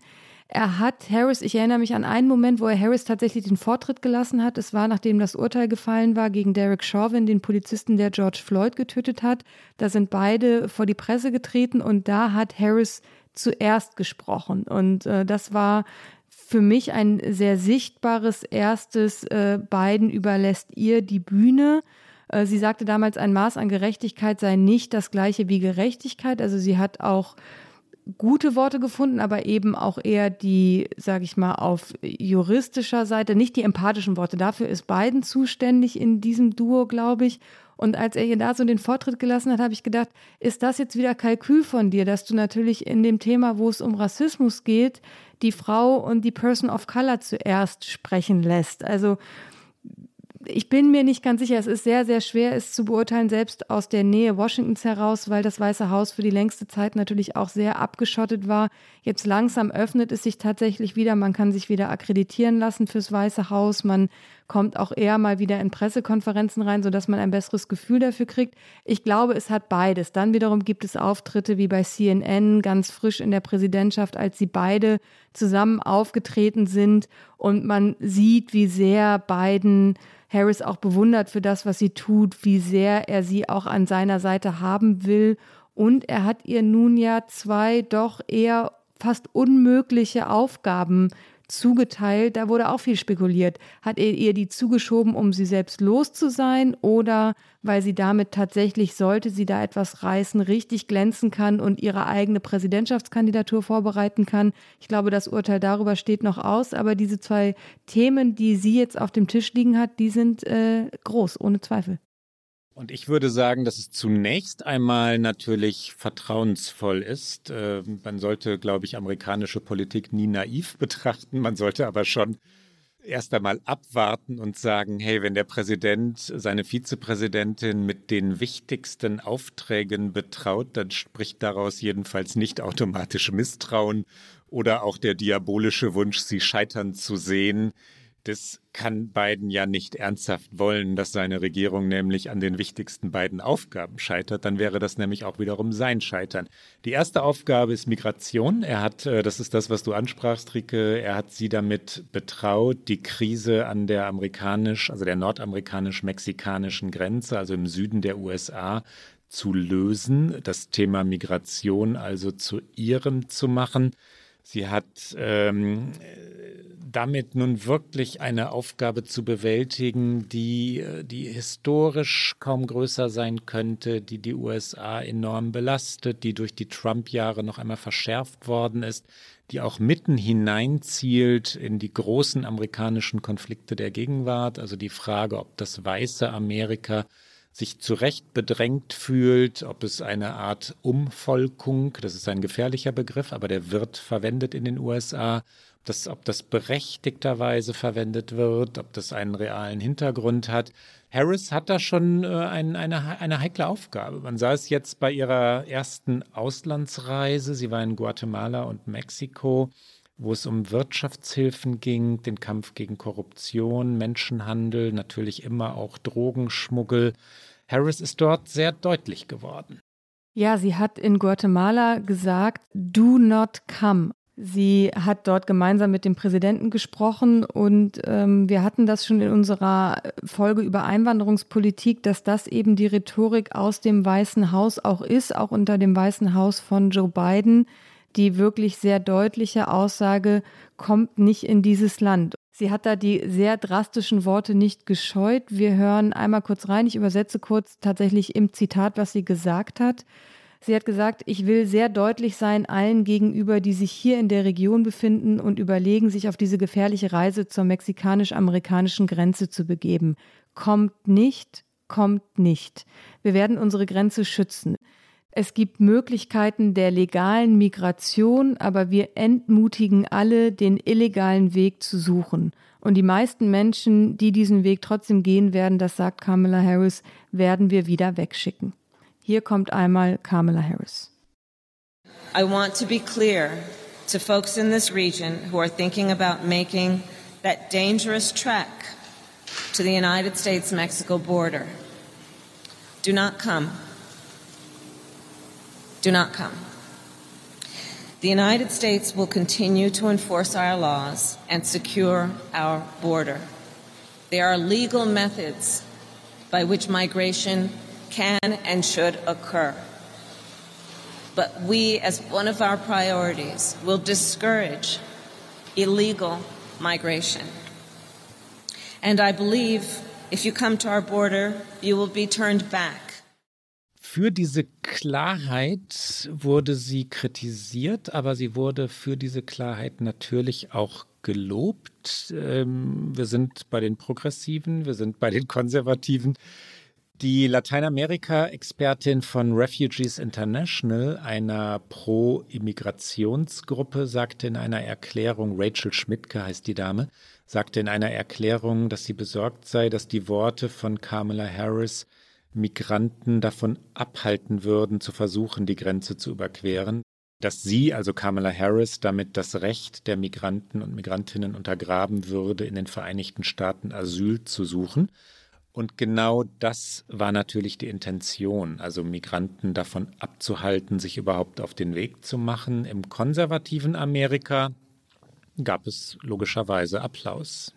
Er hat Harris, ich erinnere mich an einen Moment, wo er Harris tatsächlich den Vortritt gelassen hat. Es war, nachdem das Urteil gefallen war gegen Derek Chauvin, den Polizisten, der George Floyd getötet hat. Da sind beide vor die Presse getreten und da hat Harris zuerst gesprochen. Und äh, das war für mich ein sehr sichtbares erstes. Äh, Biden überlässt ihr die Bühne. Äh, sie sagte damals, ein Maß an Gerechtigkeit sei nicht das gleiche wie Gerechtigkeit. Also sie hat auch gute Worte gefunden, aber eben auch eher die, sage ich mal, auf juristischer Seite, nicht die empathischen Worte. Dafür ist Biden zuständig in diesem Duo, glaube ich. Und als er ihr da so den Vortritt gelassen hat, habe ich gedacht, ist das jetzt wieder Kalkül von dir, dass du natürlich in dem Thema, wo es um Rassismus geht, die Frau und die Person of Color zuerst sprechen lässt. Also ich bin mir nicht ganz sicher. Es ist sehr, sehr schwer, es zu beurteilen, selbst aus der Nähe Washingtons heraus, weil das Weiße Haus für die längste Zeit natürlich auch sehr abgeschottet war. Jetzt langsam öffnet es sich tatsächlich wieder. Man kann sich wieder akkreditieren lassen fürs Weiße Haus. Man kommt auch eher mal wieder in Pressekonferenzen rein, sodass man ein besseres Gefühl dafür kriegt. Ich glaube, es hat beides. Dann wiederum gibt es Auftritte wie bei CNN ganz frisch in der Präsidentschaft, als sie beide zusammen aufgetreten sind und man sieht, wie sehr Biden Harris auch bewundert für das, was sie tut, wie sehr er sie auch an seiner Seite haben will. Und er hat ihr nun ja zwei doch eher fast unmögliche Aufgaben zugeteilt. Da wurde auch viel spekuliert. Hat er ihr die zugeschoben, um sie selbst los zu sein oder weil sie damit tatsächlich, sollte sie da etwas reißen, richtig glänzen kann und ihre eigene Präsidentschaftskandidatur vorbereiten kann? Ich glaube, das Urteil darüber steht noch aus, aber diese zwei Themen, die sie jetzt auf dem Tisch liegen hat, die sind äh, groß, ohne Zweifel. Und ich würde sagen, dass es zunächst einmal natürlich vertrauensvoll ist. Äh, man sollte, glaube ich, amerikanische Politik nie naiv betrachten. Man sollte aber schon erst einmal abwarten und sagen, hey, wenn der Präsident seine Vizepräsidentin mit den wichtigsten Aufträgen betraut, dann spricht daraus jedenfalls nicht automatisch Misstrauen oder auch der diabolische Wunsch, sie scheitern zu sehen. Das kann Biden ja nicht ernsthaft wollen, dass seine Regierung nämlich an den wichtigsten beiden Aufgaben scheitert. Dann wäre das nämlich auch wiederum sein Scheitern. Die erste Aufgabe ist Migration. Er hat, äh, das ist das, was du ansprachst, Rike, er hat sie damit betraut, die Krise an der amerikanisch, also der nordamerikanisch-mexikanischen Grenze, also im Süden der USA, zu lösen, das Thema Migration also zu ihrem zu machen. Sie hat ähm, damit nun wirklich eine Aufgabe zu bewältigen, die, die historisch kaum größer sein könnte, die die USA enorm belastet, die durch die Trump-Jahre noch einmal verschärft worden ist, die auch mitten hineinzielt in die großen amerikanischen Konflikte der Gegenwart, also die Frage, ob das weiße Amerika sich zu Recht bedrängt fühlt, ob es eine Art Umvolkung, das ist ein gefährlicher Begriff, aber der wird verwendet in den USA, das, ob das berechtigterweise verwendet wird, ob das einen realen Hintergrund hat. Harris hat da schon äh, ein, eine, eine heikle Aufgabe. Man sah es jetzt bei ihrer ersten Auslandsreise. Sie war in Guatemala und Mexiko, wo es um Wirtschaftshilfen ging, den Kampf gegen Korruption, Menschenhandel, natürlich immer auch Drogenschmuggel. Harris ist dort sehr deutlich geworden. Ja, sie hat in Guatemala gesagt, do not come. Sie hat dort gemeinsam mit dem Präsidenten gesprochen und ähm, wir hatten das schon in unserer Folge über Einwanderungspolitik, dass das eben die Rhetorik aus dem Weißen Haus auch ist, auch unter dem Weißen Haus von Joe Biden, die wirklich sehr deutliche Aussage kommt nicht in dieses Land. Sie hat da die sehr drastischen Worte nicht gescheut. Wir hören einmal kurz rein. Ich übersetze kurz tatsächlich im Zitat, was sie gesagt hat. Sie hat gesagt, ich will sehr deutlich sein allen gegenüber, die sich hier in der Region befinden und überlegen, sich auf diese gefährliche Reise zur mexikanisch-amerikanischen Grenze zu begeben. Kommt nicht, kommt nicht. Wir werden unsere Grenze schützen. Es gibt Möglichkeiten der legalen Migration, aber wir entmutigen alle, den illegalen Weg zu suchen. Und die meisten Menschen, die diesen Weg trotzdem gehen werden, das sagt Kamala Harris, werden wir wieder wegschicken. Hier kommt einmal Kamala Harris. I want to be clear to folks in this region who are thinking about making that dangerous trek to the United States Mexico border. Do not come. Do not come. The United States will continue to enforce our laws and secure our border. There are legal methods by which migration can and should occur. But we, as one of our priorities, will discourage illegal migration. And I believe if you come to our border, you will be turned back. Für diese Klarheit wurde sie kritisiert, aber sie wurde für diese Klarheit natürlich auch gelobt. Ähm, wir sind bei den Progressiven, wir sind bei den Konservativen. Die Lateinamerika-Expertin von Refugees International, einer Pro-Immigrationsgruppe, sagte in einer Erklärung, Rachel Schmidtke heißt die Dame, sagte in einer Erklärung, dass sie besorgt sei, dass die Worte von Kamala Harris Migranten davon abhalten würden, zu versuchen, die Grenze zu überqueren, dass sie, also Kamala Harris, damit das Recht der Migranten und Migrantinnen untergraben würde, in den Vereinigten Staaten Asyl zu suchen. Und genau das war natürlich die Intention, also Migranten davon abzuhalten, sich überhaupt auf den Weg zu machen. Im konservativen Amerika gab es logischerweise Applaus.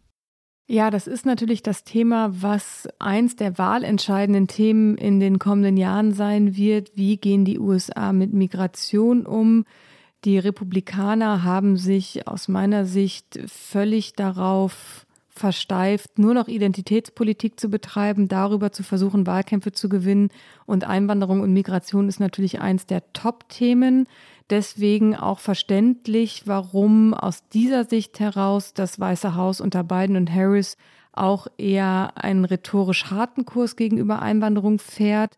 Ja, das ist natürlich das Thema, was eins der wahlentscheidenden Themen in den kommenden Jahren sein wird. Wie gehen die USA mit Migration um? Die Republikaner haben sich aus meiner Sicht völlig darauf versteift, nur noch Identitätspolitik zu betreiben, darüber zu versuchen, Wahlkämpfe zu gewinnen. Und Einwanderung und Migration ist natürlich eins der Top-Themen. Deswegen auch verständlich, warum aus dieser Sicht heraus das Weiße Haus unter Biden und Harris auch eher einen rhetorisch harten Kurs gegenüber Einwanderung fährt.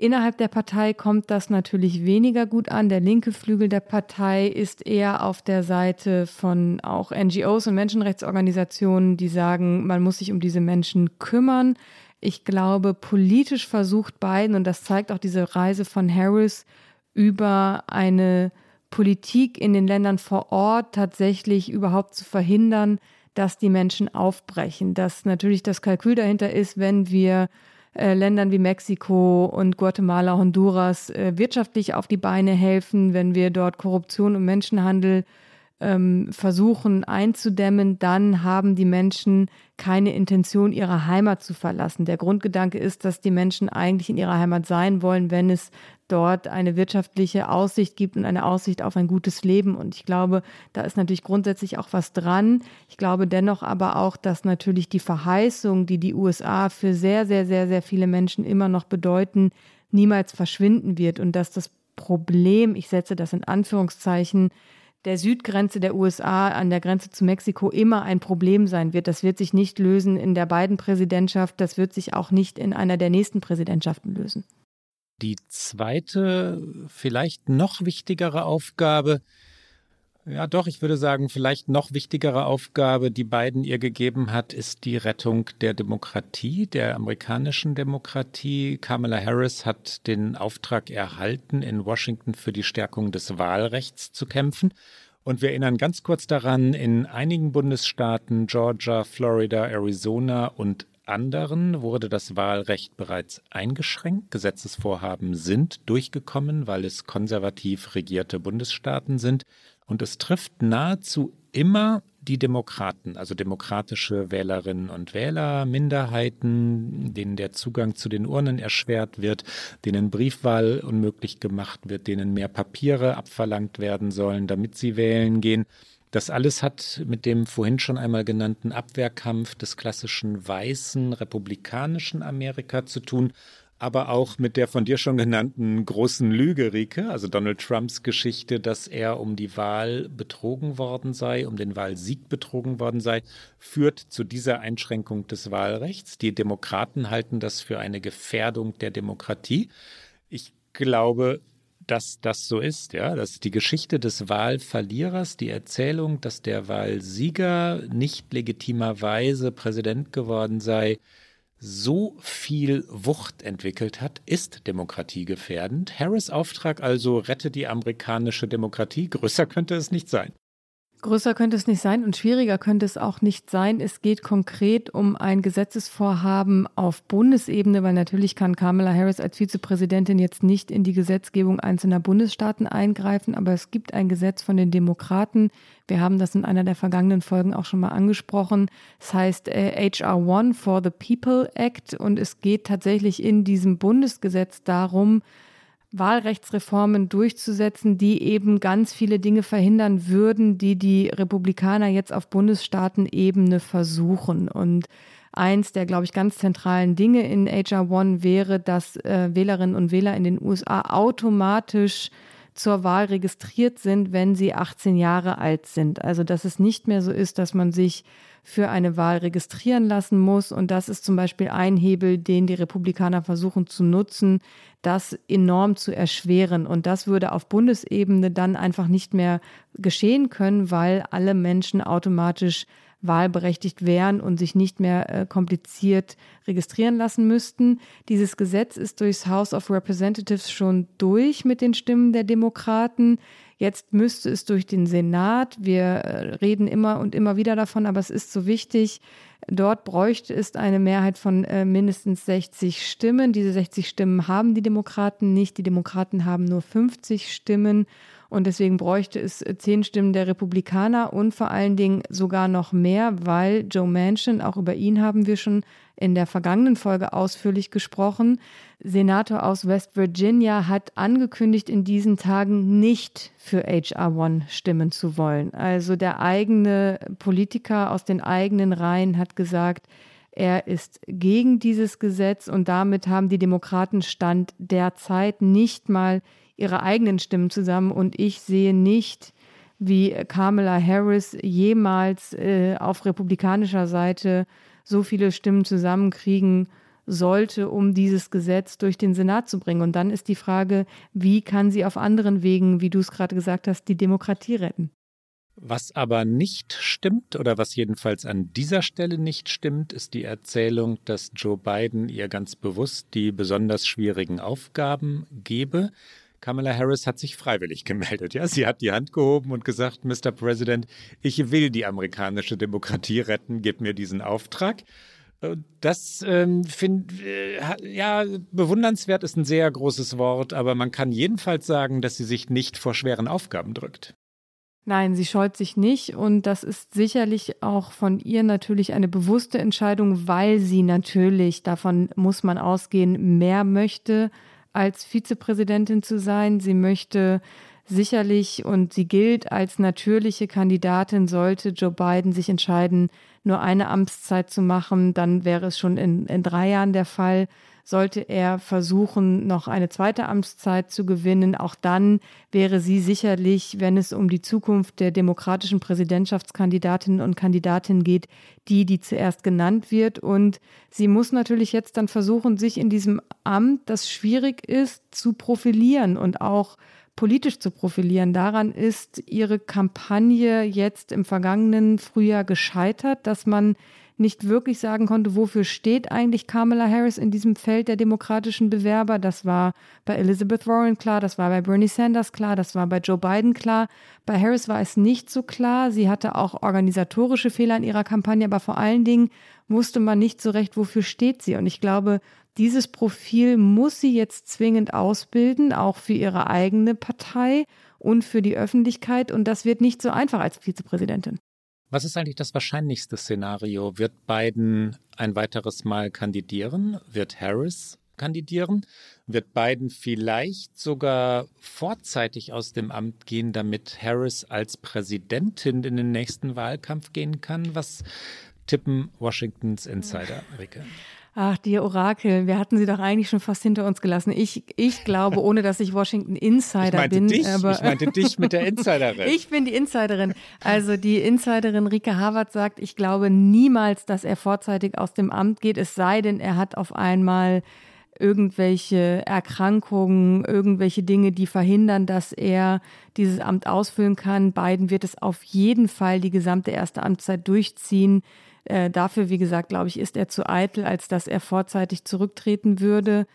Innerhalb der Partei kommt das natürlich weniger gut an. Der linke Flügel der Partei ist eher auf der Seite von auch NGOs und Menschenrechtsorganisationen, die sagen, man muss sich um diese Menschen kümmern. Ich glaube, politisch versucht Biden, und das zeigt auch diese Reise von Harris, über eine Politik in den Ländern vor Ort tatsächlich überhaupt zu verhindern, dass die Menschen aufbrechen. Dass natürlich das Kalkül dahinter ist, wenn wir äh, Ländern wie Mexiko und Guatemala, Honduras äh, wirtschaftlich auf die Beine helfen, wenn wir dort Korruption und Menschenhandel ähm, versuchen einzudämmen, dann haben die Menschen keine Intention, ihre Heimat zu verlassen. Der Grundgedanke ist, dass die Menschen eigentlich in ihrer Heimat sein wollen, wenn es dort eine wirtschaftliche Aussicht gibt und eine Aussicht auf ein gutes Leben. Und ich glaube, da ist natürlich grundsätzlich auch was dran. Ich glaube dennoch aber auch, dass natürlich die Verheißung, die die USA für sehr, sehr, sehr, sehr viele Menschen immer noch bedeuten, niemals verschwinden wird und dass das Problem, ich setze das in Anführungszeichen, der Südgrenze der USA an der Grenze zu Mexiko immer ein Problem sein wird. Das wird sich nicht lösen in der beiden Präsidentschaft, das wird sich auch nicht in einer der nächsten Präsidentschaften lösen. Die zweite, vielleicht noch wichtigere Aufgabe, ja doch, ich würde sagen, vielleicht noch wichtigere Aufgabe, die Biden ihr gegeben hat, ist die Rettung der Demokratie, der amerikanischen Demokratie. Kamala Harris hat den Auftrag erhalten, in Washington für die Stärkung des Wahlrechts zu kämpfen. Und wir erinnern ganz kurz daran, in einigen Bundesstaaten, Georgia, Florida, Arizona und anderen wurde das Wahlrecht bereits eingeschränkt. Gesetzesvorhaben sind durchgekommen, weil es konservativ regierte Bundesstaaten sind. Und es trifft nahezu immer die Demokraten, also demokratische Wählerinnen und Wähler, Minderheiten, denen der Zugang zu den Urnen erschwert wird, denen Briefwahl unmöglich gemacht wird, denen mehr Papiere abverlangt werden sollen, damit sie wählen gehen. Das alles hat mit dem vorhin schon einmal genannten Abwehrkampf des klassischen weißen republikanischen Amerika zu tun, aber auch mit der von dir schon genannten großen Lüge, Rike, also Donald Trumps Geschichte, dass er um die Wahl betrogen worden sei, um den Wahlsieg betrogen worden sei, führt zu dieser Einschränkung des Wahlrechts. Die Demokraten halten das für eine Gefährdung der Demokratie. Ich glaube, dass das so ist, ja, dass die Geschichte des Wahlverlierers, die Erzählung, dass der Wahlsieger nicht legitimerweise Präsident geworden sei, so viel Wucht entwickelt hat, ist demokratiegefährdend. Harris Auftrag also rette die amerikanische Demokratie. Größer könnte es nicht sein. Größer könnte es nicht sein und schwieriger könnte es auch nicht sein. Es geht konkret um ein Gesetzesvorhaben auf Bundesebene, weil natürlich kann Kamala Harris als Vizepräsidentin jetzt nicht in die Gesetzgebung einzelner Bundesstaaten eingreifen, aber es gibt ein Gesetz von den Demokraten. Wir haben das in einer der vergangenen Folgen auch schon mal angesprochen. Es heißt äh, HR One for the People Act und es geht tatsächlich in diesem Bundesgesetz darum, Wahlrechtsreformen durchzusetzen, die eben ganz viele Dinge verhindern würden, die die Republikaner jetzt auf Bundesstaatenebene versuchen. Und eins der, glaube ich, ganz zentralen Dinge in HR One wäre, dass äh, Wählerinnen und Wähler in den USA automatisch zur Wahl registriert sind, wenn sie 18 Jahre alt sind. Also dass es nicht mehr so ist, dass man sich für eine Wahl registrieren lassen muss. Und das ist zum Beispiel ein Hebel, den die Republikaner versuchen zu nutzen, das enorm zu erschweren. Und das würde auf Bundesebene dann einfach nicht mehr geschehen können, weil alle Menschen automatisch wahlberechtigt wären und sich nicht mehr äh, kompliziert registrieren lassen müssten. Dieses Gesetz ist durchs House of Representatives schon durch mit den Stimmen der Demokraten. Jetzt müsste es durch den Senat. Wir äh, reden immer und immer wieder davon, aber es ist so wichtig. Dort bräuchte es eine Mehrheit von äh, mindestens 60 Stimmen. Diese 60 Stimmen haben die Demokraten nicht. Die Demokraten haben nur 50 Stimmen. Und deswegen bräuchte es zehn Stimmen der Republikaner und vor allen Dingen sogar noch mehr, weil Joe Manchin, auch über ihn haben wir schon in der vergangenen Folge ausführlich gesprochen, Senator aus West Virginia hat angekündigt, in diesen Tagen nicht für HR One stimmen zu wollen. Also der eigene Politiker aus den eigenen Reihen hat gesagt, er ist gegen dieses Gesetz und damit haben die Demokraten Stand derzeit nicht mal ihre eigenen Stimmen zusammen und ich sehe nicht, wie Kamala Harris jemals äh, auf republikanischer Seite so viele Stimmen zusammenkriegen sollte, um dieses Gesetz durch den Senat zu bringen. Und dann ist die Frage, wie kann sie auf anderen Wegen, wie du es gerade gesagt hast, die Demokratie retten? Was aber nicht stimmt oder was jedenfalls an dieser Stelle nicht stimmt, ist die Erzählung, dass Joe Biden ihr ganz bewusst die besonders schwierigen Aufgaben gebe. Kamala Harris hat sich freiwillig gemeldet. Ja, sie hat die Hand gehoben und gesagt, Mr. President, ich will die amerikanische Demokratie retten, gib mir diesen Auftrag. Das ähm, finde äh, ja bewundernswert ist ein sehr großes Wort, aber man kann jedenfalls sagen, dass sie sich nicht vor schweren Aufgaben drückt. Nein, sie scheut sich nicht und das ist sicherlich auch von ihr natürlich eine bewusste Entscheidung, weil sie natürlich, davon muss man ausgehen, mehr möchte als Vizepräsidentin zu sein. Sie möchte sicherlich und sie gilt als natürliche Kandidatin, sollte Joe Biden sich entscheiden, nur eine Amtszeit zu machen, dann wäre es schon in, in drei Jahren der Fall. Sollte er versuchen, noch eine zweite Amtszeit zu gewinnen, auch dann wäre sie sicherlich, wenn es um die Zukunft der demokratischen Präsidentschaftskandidatinnen und Kandidatinnen geht, die, die zuerst genannt wird. Und sie muss natürlich jetzt dann versuchen, sich in diesem Amt, das schwierig ist, zu profilieren und auch politisch zu profilieren. Daran ist ihre Kampagne jetzt im vergangenen Frühjahr gescheitert, dass man nicht wirklich sagen konnte, wofür steht eigentlich Kamala Harris in diesem Feld der demokratischen Bewerber. Das war bei Elizabeth Warren klar, das war bei Bernie Sanders klar, das war bei Joe Biden klar. Bei Harris war es nicht so klar. Sie hatte auch organisatorische Fehler in ihrer Kampagne, aber vor allen Dingen wusste man nicht so recht, wofür steht sie. Und ich glaube, dieses Profil muss sie jetzt zwingend ausbilden, auch für ihre eigene Partei und für die Öffentlichkeit. Und das wird nicht so einfach als Vizepräsidentin. Was ist eigentlich das wahrscheinlichste Szenario? Wird Biden ein weiteres Mal kandidieren? Wird Harris kandidieren? Wird Biden vielleicht sogar vorzeitig aus dem Amt gehen, damit Harris als Präsidentin in den nächsten Wahlkampf gehen kann? Was tippen Washingtons Insider, Rike? Ach, die Orakel, wir hatten sie doch eigentlich schon fast hinter uns gelassen. Ich, ich glaube, ohne dass ich Washington Insider ich bin. Dich, aber ich meinte dich mit der Insiderin. ich bin die Insiderin. Also die Insiderin Rike Harvard sagt, ich glaube niemals, dass er vorzeitig aus dem Amt geht, es sei denn, er hat auf einmal irgendwelche Erkrankungen, irgendwelche Dinge, die verhindern, dass er dieses Amt ausfüllen kann. Biden wird es auf jeden Fall die gesamte erste Amtszeit durchziehen. Äh, dafür, wie gesagt, glaube ich, ist er zu eitel, als dass er vorzeitig zurücktreten würde.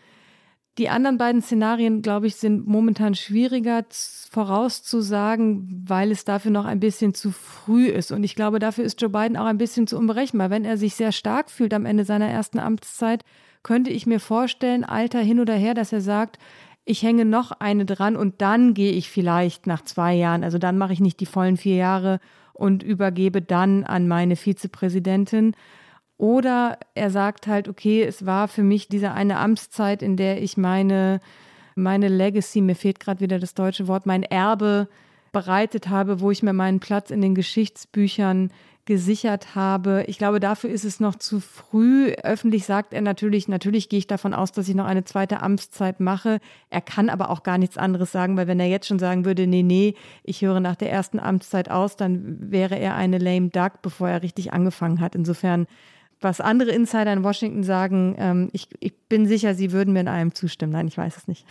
Die anderen beiden Szenarien, glaube ich, sind momentan schwieriger vorauszusagen, weil es dafür noch ein bisschen zu früh ist. Und ich glaube, dafür ist Joe Biden auch ein bisschen zu unberechenbar. Wenn er sich sehr stark fühlt am Ende seiner ersten Amtszeit, könnte ich mir vorstellen, Alter hin oder her, dass er sagt, ich hänge noch eine dran und dann gehe ich vielleicht nach zwei Jahren, also dann mache ich nicht die vollen vier Jahre und übergebe dann an meine Vizepräsidentin. Oder er sagt halt, okay, es war für mich diese eine Amtszeit, in der ich meine meine Legacy, mir fehlt gerade wieder das deutsche Wort, mein Erbe bereitet habe, wo ich mir meinen Platz in den Geschichtsbüchern gesichert habe. Ich glaube, dafür ist es noch zu früh. Öffentlich sagt er natürlich, natürlich gehe ich davon aus, dass ich noch eine zweite Amtszeit mache. Er kann aber auch gar nichts anderes sagen, weil wenn er jetzt schon sagen würde, nee, nee, ich höre nach der ersten Amtszeit aus, dann wäre er eine lame duck, bevor er richtig angefangen hat. Insofern, was andere Insider in Washington sagen, ähm, ich, ich bin sicher, sie würden mir in allem zustimmen. Nein, ich weiß es nicht.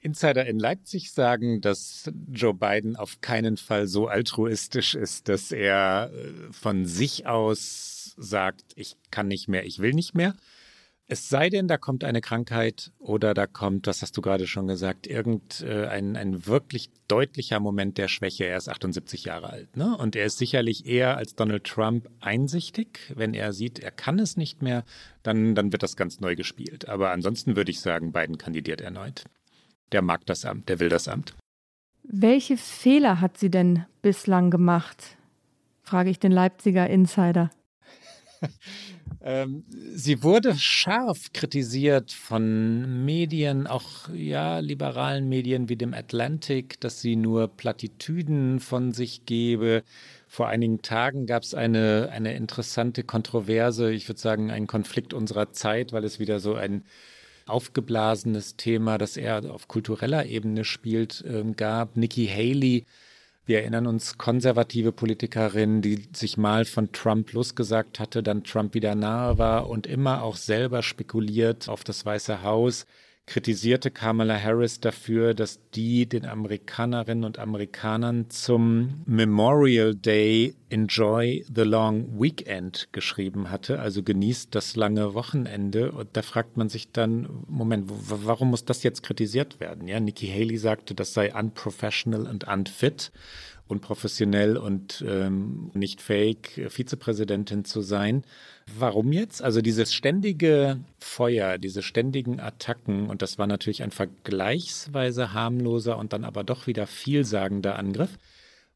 Insider in Leipzig sagen, dass Joe Biden auf keinen Fall so altruistisch ist, dass er äh, von sich aus sagt, ich kann nicht mehr, ich will nicht mehr. Es sei denn, da kommt eine Krankheit oder da kommt, was hast du gerade schon gesagt, irgendein äh, ein wirklich deutlicher Moment der Schwäche. Er ist 78 Jahre alt, ne? Und er ist sicherlich eher als Donald Trump einsichtig. Wenn er sieht, er kann es nicht mehr, dann, dann wird das ganz neu gespielt. Aber ansonsten würde ich sagen, Biden kandidiert erneut der mag das Amt, der will das Amt. Welche Fehler hat sie denn bislang gemacht? frage ich den Leipziger Insider. ähm, sie wurde scharf kritisiert von Medien, auch ja, liberalen Medien wie dem Atlantic, dass sie nur Plattitüden von sich gebe. Vor einigen Tagen gab es eine, eine interessante Kontroverse, ich würde sagen, einen Konflikt unserer Zeit, weil es wieder so ein aufgeblasenes Thema, das eher auf kultureller Ebene spielt, äh, gab. Nikki Haley, wir erinnern uns, konservative Politikerin, die sich mal von Trump losgesagt hatte, dann Trump wieder nahe war und immer auch selber spekuliert auf das Weiße Haus kritisierte Kamala Harris dafür, dass die den Amerikanerinnen und Amerikanern zum Memorial Day Enjoy the Long Weekend geschrieben hatte, also genießt das lange Wochenende. Und da fragt man sich dann, Moment, warum muss das jetzt kritisiert werden? Ja, Nikki Haley sagte, das sei unprofessional und unfit unprofessionell und ähm, nicht fähig, Vizepräsidentin zu sein. Warum jetzt? Also dieses ständige Feuer, diese ständigen Attacken, und das war natürlich ein vergleichsweise harmloser und dann aber doch wieder vielsagender Angriff,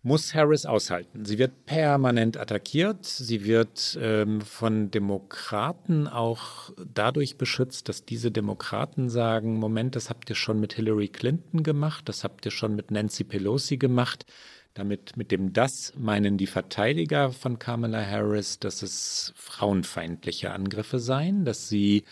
muss Harris aushalten. Sie wird permanent attackiert. Sie wird ähm, von Demokraten auch dadurch beschützt, dass diese Demokraten sagen, Moment, das habt ihr schon mit Hillary Clinton gemacht, das habt ihr schon mit Nancy Pelosi gemacht. Damit mit dem das meinen die Verteidiger von Kamala Harris, dass es frauenfeindliche Angriffe seien, dass sie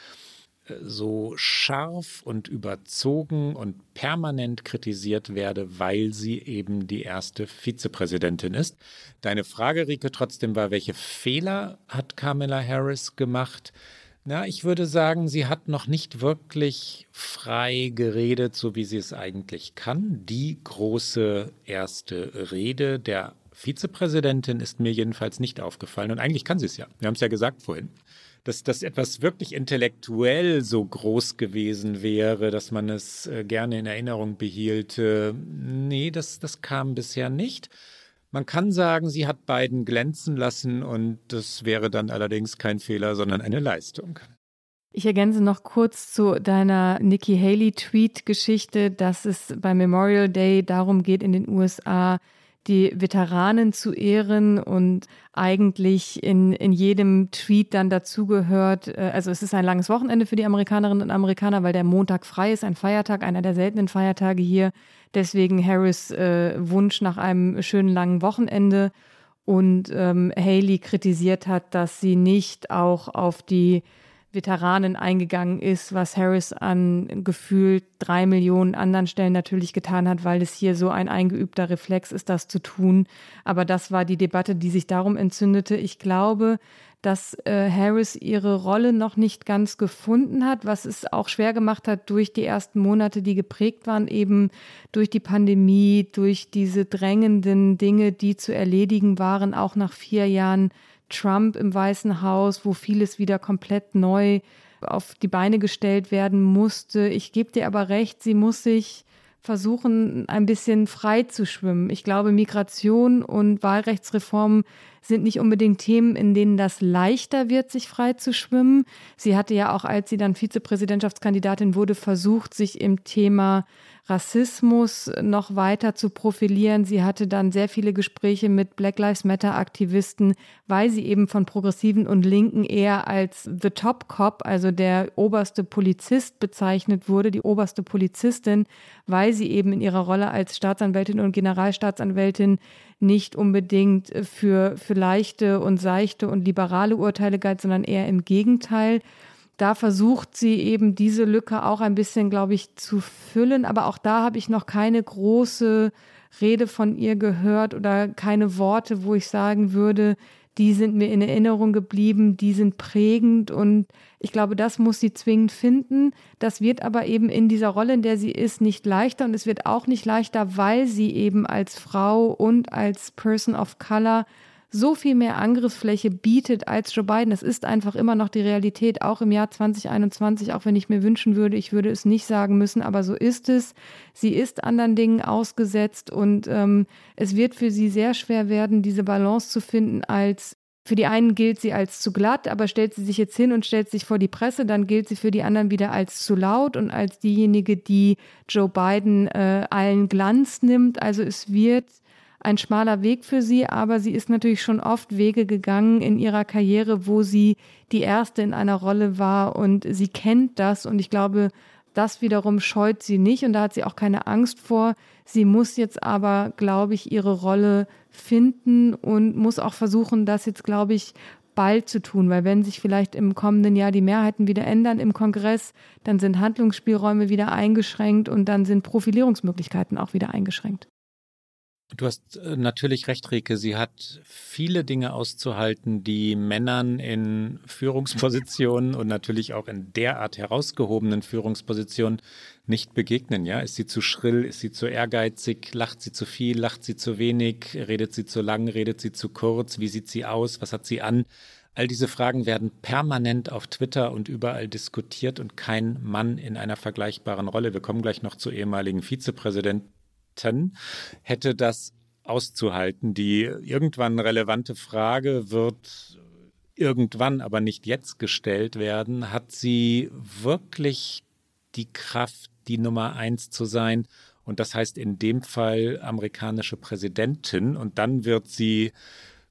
äh, so scharf und überzogen und permanent kritisiert werde, weil sie eben die erste Vizepräsidentin ist. Deine Frage, Rike, trotzdem war, welche Fehler hat Kamala Harris gemacht? Na, ich würde sagen, sie hat noch nicht wirklich frei geredet, so wie sie es eigentlich kann. Die große erste Rede der Vizepräsidentin ist mir jedenfalls nicht aufgefallen. Und eigentlich kann sie es ja. Wir haben es ja gesagt vorhin. Dass das etwas wirklich intellektuell so groß gewesen wäre, dass man es äh, gerne in Erinnerung behielte. Nee, das, das kam bisher nicht. Man kann sagen, sie hat beiden glänzen lassen und das wäre dann allerdings kein Fehler, sondern eine Leistung. Ich ergänze noch kurz zu deiner Nikki Haley Tweet-Geschichte, dass es beim Memorial Day darum geht, in den USA die Veteranen zu ehren und eigentlich in, in jedem Tweet dann dazugehört, äh, also es ist ein langes Wochenende für die Amerikanerinnen und Amerikaner, weil der Montag frei ist, ein Feiertag, einer der seltenen Feiertage hier. Deswegen Harris äh, Wunsch nach einem schönen langen Wochenende und ähm, Haley kritisiert hat, dass sie nicht auch auf die Veteranen eingegangen ist, was Harris an gefühlt drei Millionen anderen Stellen natürlich getan hat, weil es hier so ein eingeübter Reflex ist, das zu tun. Aber das war die Debatte, die sich darum entzündete. Ich glaube, dass äh, Harris ihre Rolle noch nicht ganz gefunden hat, was es auch schwer gemacht hat durch die ersten Monate, die geprägt waren, eben durch die Pandemie, durch diese drängenden Dinge, die zu erledigen waren, auch nach vier Jahren Trump im Weißen Haus, wo vieles wieder komplett neu auf die Beine gestellt werden musste. Ich gebe dir aber recht, sie muss sich versuchen, ein bisschen frei zu schwimmen. Ich glaube, Migration und Wahlrechtsreform sind nicht unbedingt Themen, in denen das leichter wird, sich frei zu schwimmen. Sie hatte ja auch, als sie dann Vizepräsidentschaftskandidatin wurde, versucht, sich im Thema Rassismus noch weiter zu profilieren. Sie hatte dann sehr viele Gespräche mit Black Lives Matter Aktivisten, weil sie eben von Progressiven und Linken eher als The Top Cop, also der oberste Polizist bezeichnet wurde, die oberste Polizistin, weil sie eben in ihrer Rolle als Staatsanwältin und Generalstaatsanwältin nicht unbedingt für, für leichte und seichte und liberale Urteile galt, sondern eher im Gegenteil da versucht sie eben diese Lücke auch ein bisschen, glaube ich, zu füllen. Aber auch da habe ich noch keine große Rede von ihr gehört oder keine Worte, wo ich sagen würde, die sind mir in Erinnerung geblieben, die sind prägend und ich glaube, das muss sie zwingend finden. Das wird aber eben in dieser Rolle, in der sie ist, nicht leichter und es wird auch nicht leichter, weil sie eben als Frau und als Person of Color so viel mehr Angriffsfläche bietet als Joe Biden. Das ist einfach immer noch die Realität, auch im Jahr 2021, auch wenn ich mir wünschen würde, ich würde es nicht sagen müssen, aber so ist es. Sie ist anderen Dingen ausgesetzt und ähm, es wird für sie sehr schwer werden, diese Balance zu finden als für die einen gilt sie als zu glatt, aber stellt sie sich jetzt hin und stellt sich vor die Presse, dann gilt sie für die anderen wieder als zu laut und als diejenige, die Joe Biden äh, allen Glanz nimmt. Also es wird ein schmaler Weg für sie, aber sie ist natürlich schon oft Wege gegangen in ihrer Karriere, wo sie die erste in einer Rolle war und sie kennt das und ich glaube, das wiederum scheut sie nicht und da hat sie auch keine Angst vor. Sie muss jetzt aber, glaube ich, ihre Rolle finden und muss auch versuchen, das jetzt, glaube ich, bald zu tun, weil wenn sich vielleicht im kommenden Jahr die Mehrheiten wieder ändern im Kongress, dann sind Handlungsspielräume wieder eingeschränkt und dann sind Profilierungsmöglichkeiten auch wieder eingeschränkt. Du hast äh, natürlich recht, Rike. Sie hat viele Dinge auszuhalten, die Männern in Führungspositionen und natürlich auch in derart herausgehobenen Führungspositionen nicht begegnen. Ja, ist sie zu schrill? Ist sie zu ehrgeizig? Lacht sie zu viel? Lacht sie zu wenig? Redet sie zu lang? Redet sie zu kurz? Wie sieht sie aus? Was hat sie an? All diese Fragen werden permanent auf Twitter und überall diskutiert und kein Mann in einer vergleichbaren Rolle. Wir kommen gleich noch zur ehemaligen Vizepräsidentin hätte das auszuhalten. Die irgendwann relevante Frage wird irgendwann, aber nicht jetzt gestellt werden. Hat sie wirklich die Kraft, die Nummer eins zu sein? Und das heißt in dem Fall amerikanische Präsidentin. Und dann wird sie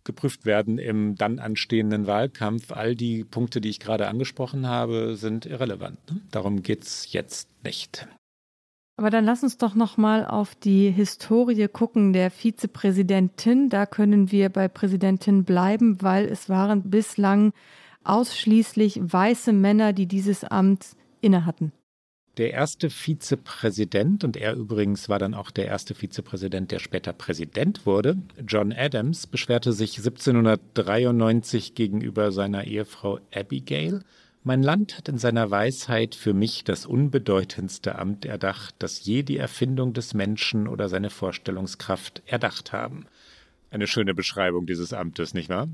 geprüft werden im dann anstehenden Wahlkampf. All die Punkte, die ich gerade angesprochen habe, sind irrelevant. Darum geht es jetzt nicht. Aber dann lass uns doch noch mal auf die Historie gucken der Vizepräsidentin. Da können wir bei Präsidentin bleiben, weil es waren bislang ausschließlich weiße Männer, die dieses Amt innehatten. Der erste Vizepräsident, und er übrigens war dann auch der erste Vizepräsident, der später Präsident wurde, John Adams, beschwerte sich 1793 gegenüber seiner Ehefrau Abigail mein Land hat in seiner Weisheit für mich das unbedeutendste Amt erdacht, das je die Erfindung des Menschen oder seine Vorstellungskraft erdacht haben. Eine schöne Beschreibung dieses Amtes, nicht wahr?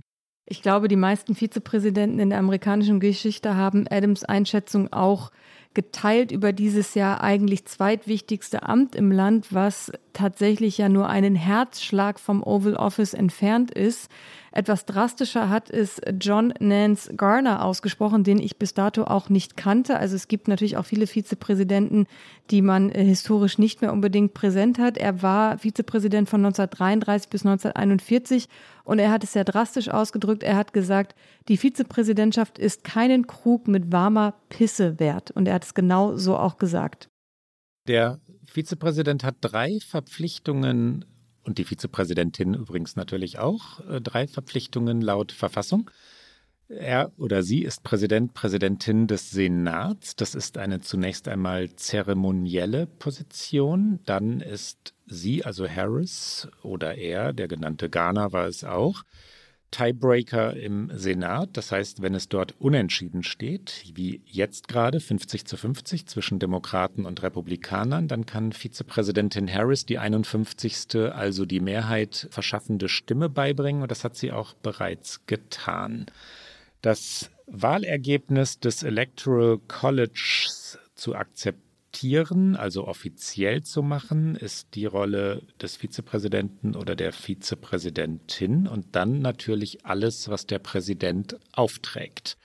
Ich glaube, die meisten Vizepräsidenten in der amerikanischen Geschichte haben Adams Einschätzung auch geteilt über dieses Jahr eigentlich zweitwichtigste Amt im Land, was tatsächlich ja nur einen Herzschlag vom Oval Office entfernt ist. Etwas drastischer hat es John Nance Garner ausgesprochen, den ich bis dato auch nicht kannte. Also es gibt natürlich auch viele Vizepräsidenten, die man äh, historisch nicht mehr unbedingt präsent hat. Er war Vizepräsident von 1933 bis 1941 und er hat es sehr drastisch ausgedrückt. Er hat gesagt, die Vizepräsidentschaft ist keinen Krug mit warmer Pisse wert. Und er hat es genau so auch gesagt. Der Vizepräsident hat drei Verpflichtungen und die Vizepräsidentin übrigens natürlich auch, äh, drei Verpflichtungen laut Verfassung. Er oder sie ist Präsident, Präsidentin des Senats. Das ist eine zunächst einmal zeremonielle Position. Dann ist sie, also Harris oder er, der genannte Garner war es auch, Tiebreaker im Senat. Das heißt, wenn es dort unentschieden steht, wie jetzt gerade 50 zu 50 zwischen Demokraten und Republikanern, dann kann Vizepräsidentin Harris die 51. also die Mehrheit verschaffende Stimme beibringen. Und das hat sie auch bereits getan. Das Wahlergebnis des Electoral Colleges zu akzeptieren also offiziell zu machen, ist die Rolle des Vizepräsidenten oder der Vizepräsidentin und dann natürlich alles, was der Präsident aufträgt.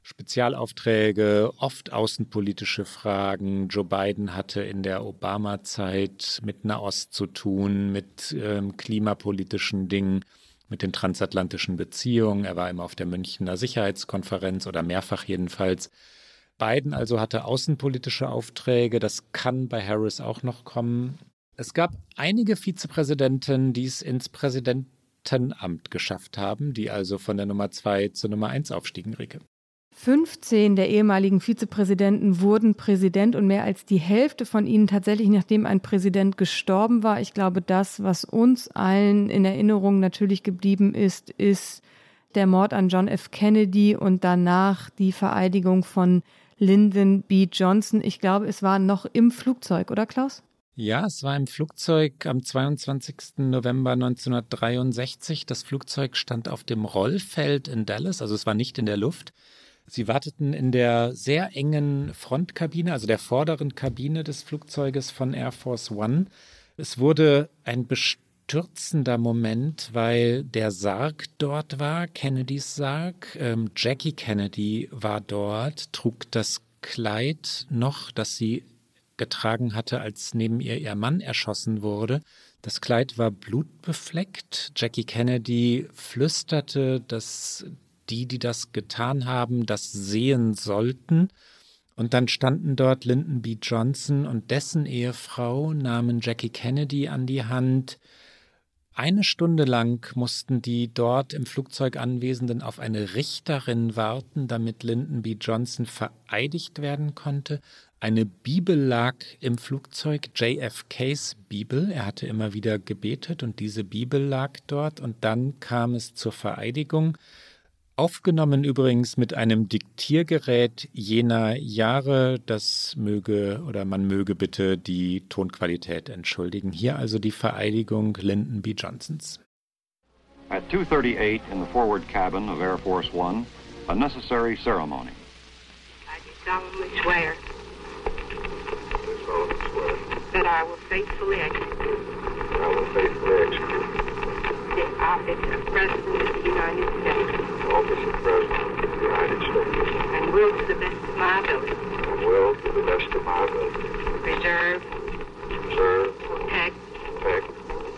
Spezialaufträge, oft außenpolitische Fragen. Joe Biden hatte in der Obama-Zeit mit Nahost zu tun, mit ähm, klimapolitischen Dingen, mit den transatlantischen Beziehungen. Er war immer auf der Münchner Sicherheitskonferenz oder mehrfach jedenfalls. Biden also hatte außenpolitische Aufträge. Das kann bei Harris auch noch kommen. Es gab einige Vizepräsidenten, die es ins Präsidentenamt geschafft haben, die also von der Nummer zwei zur Nummer eins aufstiegen, Rike. 15 der ehemaligen Vizepräsidenten wurden Präsident und mehr als die Hälfte von ihnen tatsächlich, nachdem ein Präsident gestorben war. Ich glaube, das, was uns allen in Erinnerung natürlich geblieben ist, ist der Mord an John F. Kennedy und danach die Vereidigung von Lyndon B. Johnson. Ich glaube, es war noch im Flugzeug, oder Klaus? Ja, es war im Flugzeug am 22. November 1963. Das Flugzeug stand auf dem Rollfeld in Dallas, also es war nicht in der Luft. Sie warteten in der sehr engen Frontkabine, also der vorderen Kabine des Flugzeuges von Air Force One. Es wurde ein bestürzender Moment, weil der Sarg dort war, Kennedys Sarg. Ähm, Jackie Kennedy war dort, trug das Kleid noch, das sie getragen hatte, als neben ihr ihr Mann erschossen wurde. Das Kleid war blutbefleckt. Jackie Kennedy flüsterte, dass die, die das getan haben, das sehen sollten. Und dann standen dort Lyndon B. Johnson und dessen Ehefrau, nahmen Jackie Kennedy an die Hand. Eine Stunde lang mussten die dort im Flugzeug Anwesenden auf eine Richterin warten, damit Lyndon B. Johnson vereidigt werden konnte. Eine Bibel lag im Flugzeug, JFKs Bibel. Er hatte immer wieder gebetet und diese Bibel lag dort. Und dann kam es zur Vereidigung. Aufgenommen übrigens mit einem Diktiergerät jener Jahre. Das möge oder man möge bitte die Tonqualität entschuldigen. Hier also die Vereidigung Lyndon B. Johnsons. At 2:38 in the forward cabin of Air Force One, a necessary ceremony. I do solemnly swear that I will faithfully execute I will faithfully execute the office of President of the United States the office of President of the United States. And will to the best of my ability and will, to the best of my ability, preserve, preserve, protect, protect,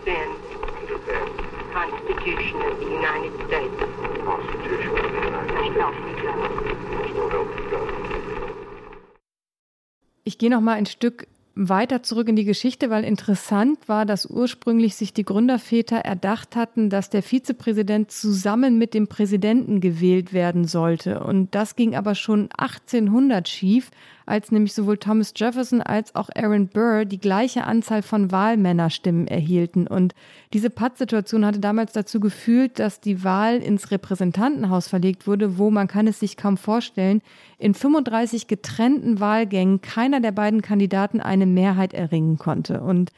defend defend the Constitution of the United States. the Constitution of the United So help States. me God. So help me God. Ich gehe noch mal ein Stück weiter zurück in die Geschichte, weil interessant war, dass ursprünglich sich die Gründerväter erdacht hatten, dass der Vizepräsident zusammen mit dem Präsidenten gewählt werden sollte. Und das ging aber schon 1800 schief, als nämlich sowohl Thomas Jefferson als auch Aaron Burr die gleiche Anzahl von Wahlmännerstimmen erhielten. Und diese Pattsituation hatte damals dazu geführt, dass die Wahl ins Repräsentantenhaus verlegt wurde, wo man kann es sich kaum vorstellen, in 35 getrennten Wahlgängen keiner der beiden Kandidaten eine Mehrheit erringen konnte. Und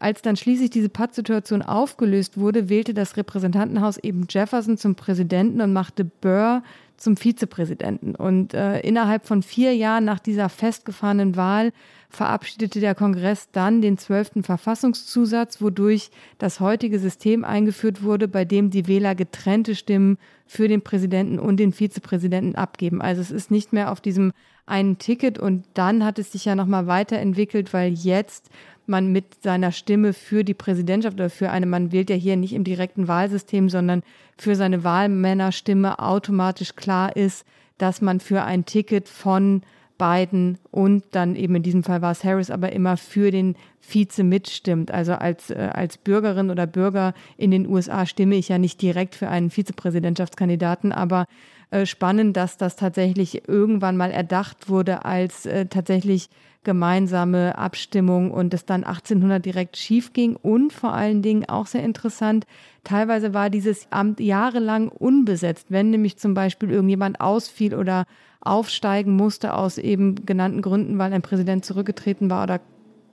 als dann schließlich diese Pattsituation aufgelöst wurde, wählte das Repräsentantenhaus eben Jefferson zum Präsidenten und machte Burr zum Vizepräsidenten. Und äh, innerhalb von vier Jahren nach dieser festgefahrenen Wahl verabschiedete der Kongress dann den zwölften Verfassungszusatz, wodurch das heutige System eingeführt wurde, bei dem die Wähler getrennte Stimmen für den Präsidenten und den Vizepräsidenten abgeben. Also es ist nicht mehr auf diesem einen Ticket und dann hat es sich ja nochmal weiterentwickelt, weil jetzt man mit seiner Stimme für die Präsidentschaft oder für eine, man wählt ja hier nicht im direkten Wahlsystem, sondern für seine Wahlmännerstimme automatisch klar ist, dass man für ein Ticket von Biden und dann eben in diesem Fall war es Harris, aber immer für den Vize mitstimmt. Also als, äh, als Bürgerin oder Bürger in den USA stimme ich ja nicht direkt für einen Vizepräsidentschaftskandidaten, aber äh, spannend, dass das tatsächlich irgendwann mal erdacht wurde als äh, tatsächlich gemeinsame Abstimmung und es dann 1800 direkt schief ging und vor allen Dingen auch sehr interessant, teilweise war dieses Amt jahrelang unbesetzt, wenn nämlich zum Beispiel irgendjemand ausfiel oder aufsteigen musste aus eben genannten Gründen, weil ein Präsident zurückgetreten war oder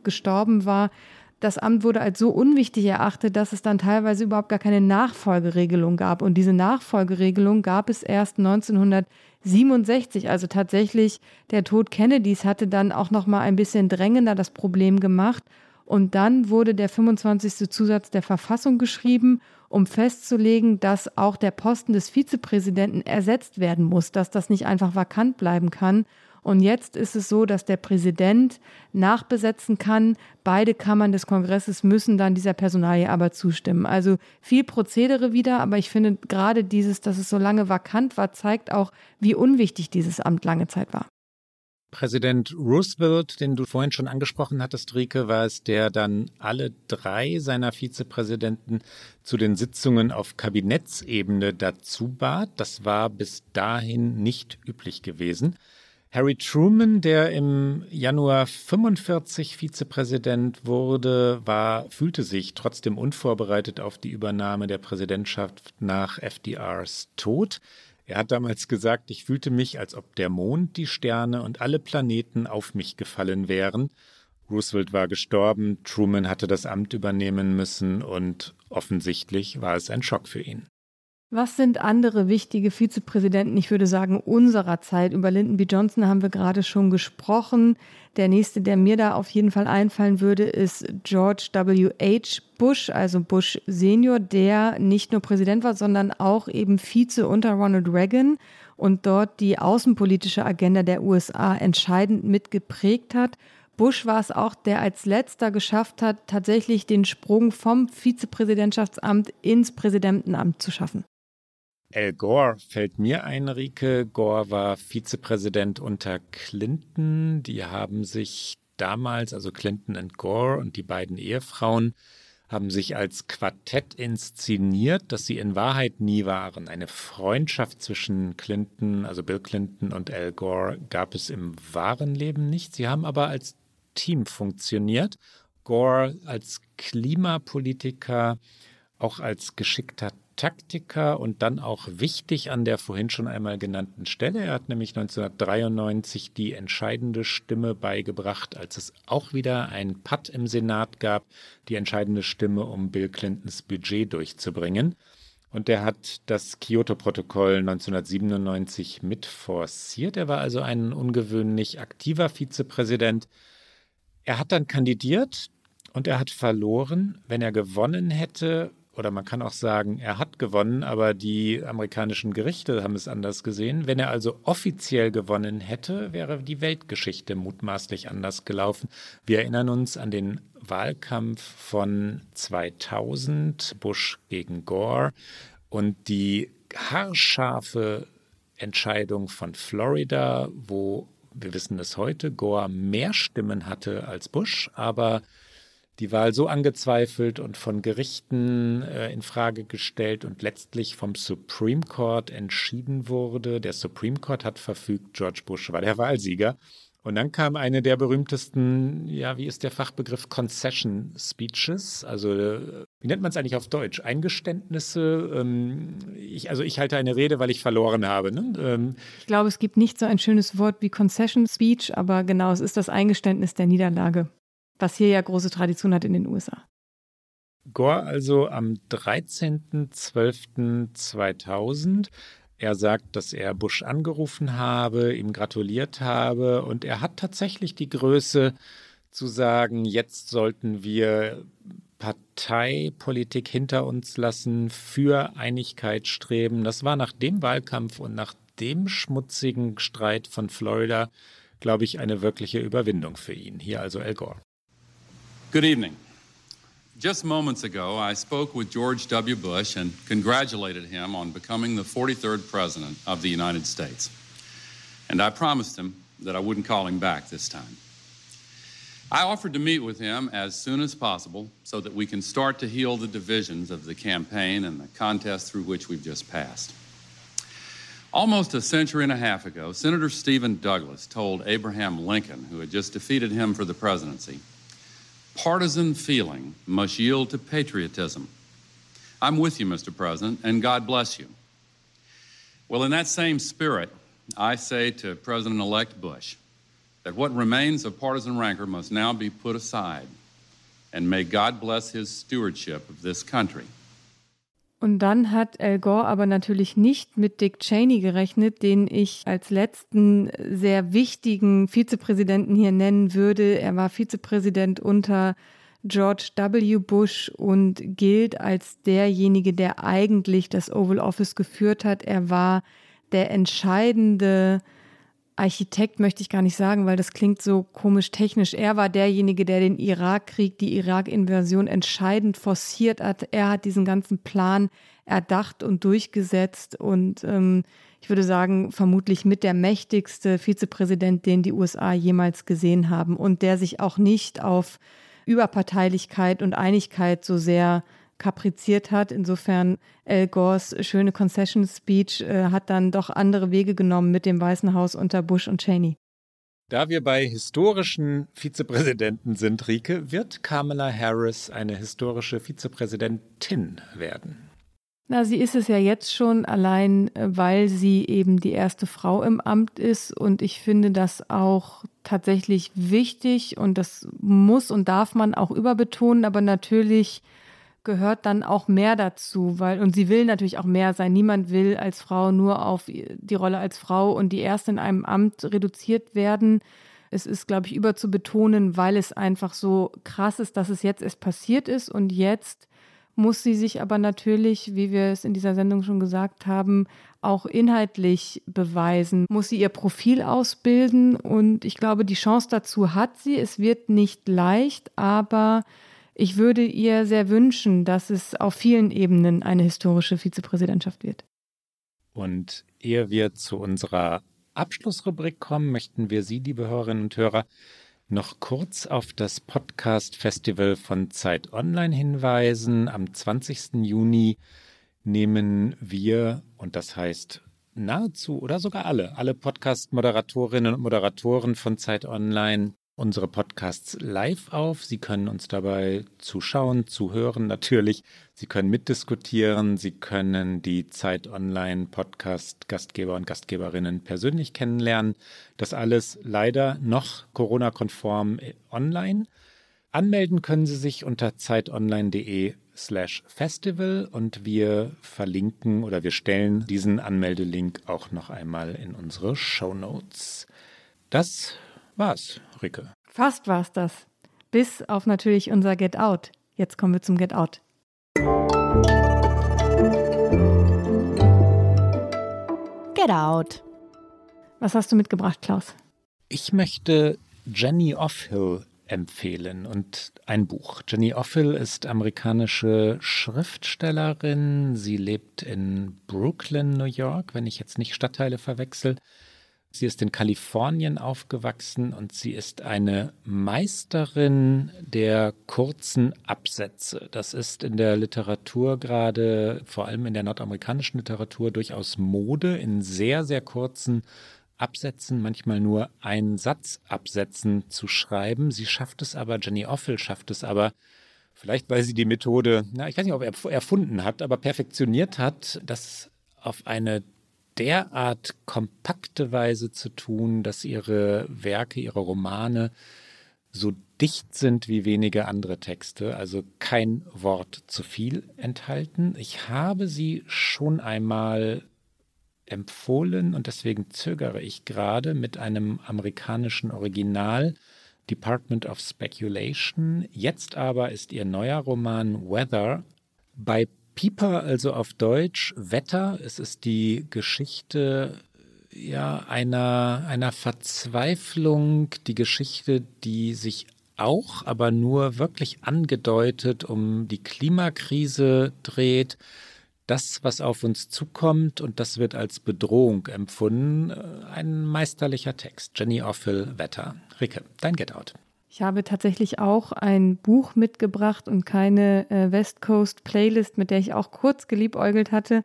gestorben war, das Amt wurde als so unwichtig erachtet, dass es dann teilweise überhaupt gar keine Nachfolgeregelung gab. Und diese Nachfolgeregelung gab es erst 1967. Also tatsächlich der Tod Kennedys hatte dann auch noch mal ein bisschen drängender das Problem gemacht. Und dann wurde der 25. Zusatz der Verfassung geschrieben, um festzulegen, dass auch der Posten des Vizepräsidenten ersetzt werden muss, dass das nicht einfach vakant bleiben kann. Und jetzt ist es so, dass der Präsident nachbesetzen kann. Beide Kammern des Kongresses müssen dann dieser Personalie aber zustimmen. Also viel Prozedere wieder, aber ich finde gerade dieses, dass es so lange vakant war, zeigt auch, wie unwichtig dieses Amt lange Zeit war. Präsident Roosevelt, den du vorhin schon angesprochen hattest, Rike, war es, der dann alle drei seiner Vizepräsidenten zu den Sitzungen auf Kabinettsebene dazu bat. Das war bis dahin nicht üblich gewesen. Harry Truman, der im Januar 45 Vizepräsident wurde, war, fühlte sich trotzdem unvorbereitet auf die Übernahme der Präsidentschaft nach FDRs Tod. Er hat damals gesagt, ich fühlte mich, als ob der Mond, die Sterne und alle Planeten auf mich gefallen wären. Roosevelt war gestorben, Truman hatte das Amt übernehmen müssen und offensichtlich war es ein Schock für ihn. Was sind andere wichtige Vizepräsidenten, ich würde sagen, unserer Zeit? Über Lyndon B. Johnson haben wir gerade schon gesprochen. Der nächste, der mir da auf jeden Fall einfallen würde, ist George W. H. Bush, also Bush Senior, der nicht nur Präsident war, sondern auch eben Vize unter Ronald Reagan und dort die außenpolitische Agenda der USA entscheidend mitgeprägt hat. Bush war es auch, der als letzter geschafft hat, tatsächlich den Sprung vom Vizepräsidentschaftsamt ins Präsidentenamt zu schaffen. Al Gore fällt mir ein, Rike. Gore war Vizepräsident unter Clinton. Die haben sich damals, also Clinton und Gore und die beiden Ehefrauen, haben sich als Quartett inszeniert, das sie in Wahrheit nie waren. Eine Freundschaft zwischen Clinton, also Bill Clinton und Al Gore gab es im wahren Leben nicht. Sie haben aber als Team funktioniert. Gore als Klimapolitiker, auch als geschickter Taktiker und dann auch wichtig an der vorhin schon einmal genannten Stelle. Er hat nämlich 1993 die entscheidende Stimme beigebracht, als es auch wieder ein Patt im Senat gab, die entscheidende Stimme, um Bill Clintons Budget durchzubringen. Und er hat das Kyoto-Protokoll 1997 mit forciert. Er war also ein ungewöhnlich aktiver Vizepräsident. Er hat dann kandidiert und er hat verloren. Wenn er gewonnen hätte, oder man kann auch sagen, er hat gewonnen, aber die amerikanischen Gerichte haben es anders gesehen. Wenn er also offiziell gewonnen hätte, wäre die Weltgeschichte mutmaßlich anders gelaufen. Wir erinnern uns an den Wahlkampf von 2000, Bush gegen Gore und die haarscharfe Entscheidung von Florida, wo wir wissen es heute, Gore mehr Stimmen hatte als Bush, aber die Wahl so angezweifelt und von Gerichten äh, in Frage gestellt und letztlich vom Supreme Court entschieden wurde. Der Supreme Court hat verfügt, George Bush war der Wahlsieger. Und dann kam eine der berühmtesten, ja, wie ist der Fachbegriff, Concession Speeches, also äh, wie nennt man es eigentlich auf Deutsch? Eingeständnisse. Ähm, ich, also ich halte eine Rede, weil ich verloren habe. Ne? Ähm, ich glaube, es gibt nicht so ein schönes Wort wie Concession Speech, aber genau, es ist das Eingeständnis der Niederlage was hier ja große Tradition hat in den USA. Gore also am 13.12.2000. Er sagt, dass er Bush angerufen habe, ihm gratuliert habe und er hat tatsächlich die Größe zu sagen, jetzt sollten wir Parteipolitik hinter uns lassen, für Einigkeit streben. Das war nach dem Wahlkampf und nach dem schmutzigen Streit von Florida, glaube ich, eine wirkliche Überwindung für ihn. Hier also Al Gore. Good evening. Just moments ago, I spoke with George W. Bush and congratulated him on becoming the 43rd President of the United States. And I promised him that I wouldn't call him back this time. I offered to meet with him as soon as possible so that we can start to heal the divisions of the campaign and the contest through which we've just passed. Almost a century and a half ago, Senator Stephen Douglas told Abraham Lincoln, who had just defeated him for the presidency, partisan feeling must yield to patriotism. I'm with you, Mr. President, and God bless you. Well, in that same spirit, I say to President elect Bush that what remains of partisan rancor must now be put aside and may God bless his stewardship of this country. Und dann hat Al Gore aber natürlich nicht mit Dick Cheney gerechnet, den ich als letzten sehr wichtigen Vizepräsidenten hier nennen würde. Er war Vizepräsident unter George W. Bush und gilt als derjenige, der eigentlich das Oval Office geführt hat. Er war der entscheidende Architekt, möchte ich gar nicht sagen, weil das klingt so komisch technisch. Er war derjenige, der den Irakkrieg, die Irak-Invasion entscheidend forciert hat. Er hat diesen ganzen Plan erdacht und durchgesetzt und ähm, ich würde sagen, vermutlich mit der mächtigste Vizepräsident, den die USA jemals gesehen haben und der sich auch nicht auf Überparteilichkeit und Einigkeit so sehr kapriziert hat. Insofern Al Gores schöne Concession Speech äh, hat dann doch andere Wege genommen mit dem Weißen Haus unter Bush und Cheney. Da wir bei historischen Vizepräsidenten sind, Rike, wird Kamala Harris eine historische Vizepräsidentin werden? Na, sie ist es ja jetzt schon, allein äh, weil sie eben die erste Frau im Amt ist. Und ich finde das auch tatsächlich wichtig und das muss und darf man auch überbetonen. Aber natürlich gehört dann auch mehr dazu, weil, und sie will natürlich auch mehr sein. Niemand will als Frau nur auf die Rolle als Frau und die erste in einem Amt reduziert werden. Es ist, glaube ich, überzubetonen, weil es einfach so krass ist, dass es jetzt erst passiert ist und jetzt muss sie sich aber natürlich, wie wir es in dieser Sendung schon gesagt haben, auch inhaltlich beweisen, muss sie ihr Profil ausbilden und ich glaube, die Chance dazu hat sie. Es wird nicht leicht, aber ich würde ihr sehr wünschen, dass es auf vielen Ebenen eine historische Vizepräsidentschaft wird. Und ehe wir zu unserer Abschlussrubrik kommen, möchten wir Sie, liebe Hörerinnen und Hörer, noch kurz auf das Podcast-Festival von Zeit Online hinweisen. Am 20. Juni nehmen wir, und das heißt nahezu oder sogar alle, alle Podcast-Moderatorinnen und Moderatoren von Zeit Online unsere Podcasts live auf. Sie können uns dabei zuschauen, zuhören natürlich. Sie können mitdiskutieren. Sie können die Zeit Online Podcast Gastgeber und Gastgeberinnen persönlich kennenlernen. Das alles leider noch Corona-konform online. Anmelden können Sie sich unter zeitonline.de slash festival und wir verlinken oder wir stellen diesen Anmeldelink auch noch einmal in unsere Show Notes. Das war's, Ricke. Fast war's das. Bis auf natürlich unser Get Out. Jetzt kommen wir zum Get Out. Get Out. Was hast du mitgebracht, Klaus? Ich möchte Jenny Offill empfehlen und ein Buch. Jenny Offill ist amerikanische Schriftstellerin. Sie lebt in Brooklyn, New York, wenn ich jetzt nicht Stadtteile verwechsel. Sie ist in Kalifornien aufgewachsen und sie ist eine Meisterin der kurzen Absätze. Das ist in der Literatur gerade, vor allem in der nordamerikanischen Literatur, durchaus Mode, in sehr, sehr kurzen Absätzen, manchmal nur einen Satz Absätzen zu schreiben. Sie schafft es aber, Jenny Offel schafft es aber, vielleicht weil sie die Methode, na, ich weiß nicht, ob er erfunden hat, aber perfektioniert hat, das auf eine derart kompakte Weise zu tun, dass ihre Werke, ihre Romane so dicht sind wie wenige andere Texte, also kein Wort zu viel enthalten. Ich habe sie schon einmal empfohlen und deswegen zögere ich gerade mit einem amerikanischen Original Department of Speculation. Jetzt aber ist ihr neuer Roman Weather bei Pieper, also auf Deutsch Wetter. Es ist die Geschichte ja einer, einer Verzweiflung, die Geschichte, die sich auch, aber nur wirklich angedeutet um die Klimakrise dreht. Das, was auf uns zukommt, und das wird als Bedrohung empfunden. Ein meisterlicher Text. Jenny Offill, Wetter. Ricke, dein Get Out. Ich habe tatsächlich auch ein Buch mitgebracht und keine äh, West Coast Playlist, mit der ich auch kurz geliebäugelt hatte.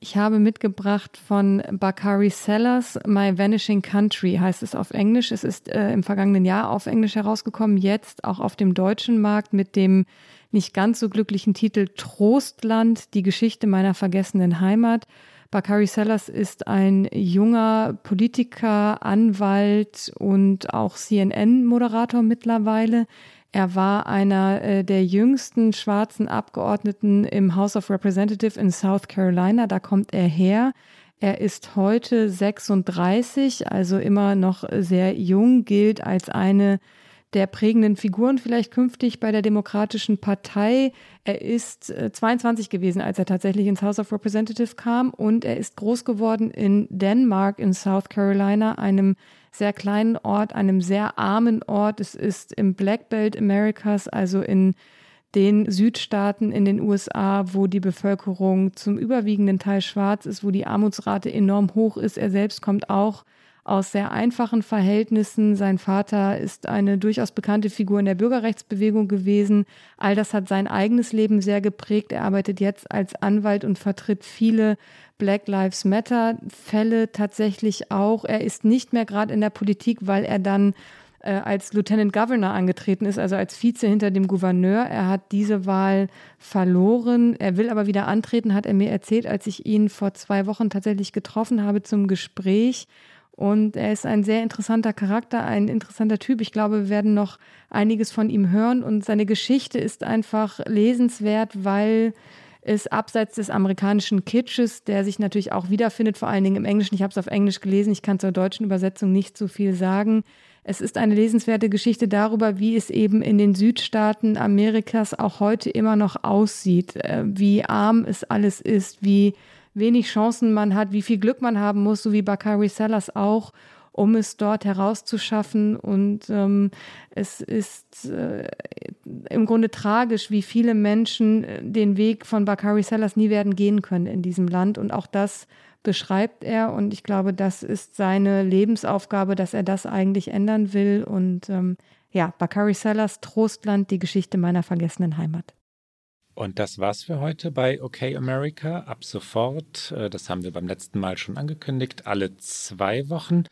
Ich habe mitgebracht von Bakari Sellers My Vanishing Country heißt es auf Englisch. Es ist äh, im vergangenen Jahr auf Englisch herausgekommen, jetzt auch auf dem deutschen Markt mit dem nicht ganz so glücklichen Titel Trostland, die Geschichte meiner vergessenen Heimat. Bakari Sellers ist ein junger Politiker, Anwalt und auch CNN-Moderator mittlerweile. Er war einer äh, der jüngsten schwarzen Abgeordneten im House of Representatives in South Carolina. Da kommt er her. Er ist heute 36, also immer noch sehr jung, gilt als eine der prägenden Figuren vielleicht künftig bei der Demokratischen Partei. Er ist 22 äh, gewesen, als er tatsächlich ins House of Representatives kam und er ist groß geworden in Denmark in South Carolina, einem sehr kleinen Ort, einem sehr armen Ort. Es ist im Black Belt Americas, also in den Südstaaten in den USA, wo die Bevölkerung zum überwiegenden Teil schwarz ist, wo die Armutsrate enorm hoch ist. Er selbst kommt auch aus sehr einfachen Verhältnissen. Sein Vater ist eine durchaus bekannte Figur in der Bürgerrechtsbewegung gewesen. All das hat sein eigenes Leben sehr geprägt. Er arbeitet jetzt als Anwalt und vertritt viele Black Lives Matter Fälle tatsächlich auch. Er ist nicht mehr gerade in der Politik, weil er dann äh, als Lieutenant Governor angetreten ist, also als Vize hinter dem Gouverneur. Er hat diese Wahl verloren. Er will aber wieder antreten, hat er mir erzählt, als ich ihn vor zwei Wochen tatsächlich getroffen habe zum Gespräch. Und er ist ein sehr interessanter Charakter, ein interessanter Typ. Ich glaube, wir werden noch einiges von ihm hören. Und seine Geschichte ist einfach lesenswert, weil es abseits des amerikanischen Kitsches, der sich natürlich auch wiederfindet, vor allen Dingen im Englischen. Ich habe es auf Englisch gelesen, ich kann zur deutschen Übersetzung nicht so viel sagen. Es ist eine lesenswerte Geschichte darüber, wie es eben in den Südstaaten Amerikas auch heute immer noch aussieht, äh, wie arm es alles ist, wie wenig Chancen man hat, wie viel Glück man haben muss, so wie Bakari Sellers auch, um es dort herauszuschaffen. Und ähm, es ist äh, im Grunde tragisch, wie viele Menschen äh, den Weg von Bakari Sellers nie werden gehen können in diesem Land. Und auch das beschreibt er. Und ich glaube, das ist seine Lebensaufgabe, dass er das eigentlich ändern will. Und ähm, ja, Bakari Sellers Trostland, die Geschichte meiner vergessenen Heimat. Und das war's für heute bei OK America. Ab sofort, äh, das haben wir beim letzten Mal schon angekündigt, alle zwei Wochen.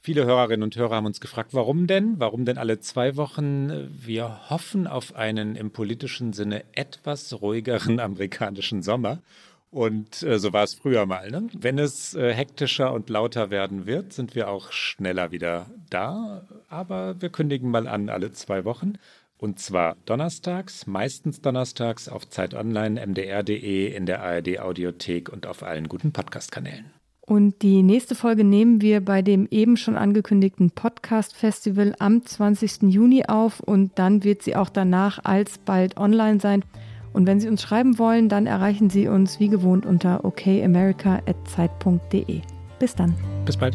Viele Hörerinnen und Hörer haben uns gefragt, warum denn? Warum denn alle zwei Wochen? Wir hoffen auf einen im politischen Sinne etwas ruhigeren amerikanischen Sommer. Und äh, so war es früher mal. Ne? Wenn es äh, hektischer und lauter werden wird, sind wir auch schneller wieder da. Aber wir kündigen mal an, alle zwei Wochen. Und zwar donnerstags, meistens donnerstags auf Zeit Online, mdr.de, in der ARD Audiothek und auf allen guten Podcast-Kanälen. Und die nächste Folge nehmen wir bei dem eben schon angekündigten Podcast-Festival am 20. Juni auf und dann wird sie auch danach alsbald online sein. Und wenn Sie uns schreiben wollen, dann erreichen Sie uns wie gewohnt unter okamerica.zeit.de. Bis dann. Bis bald.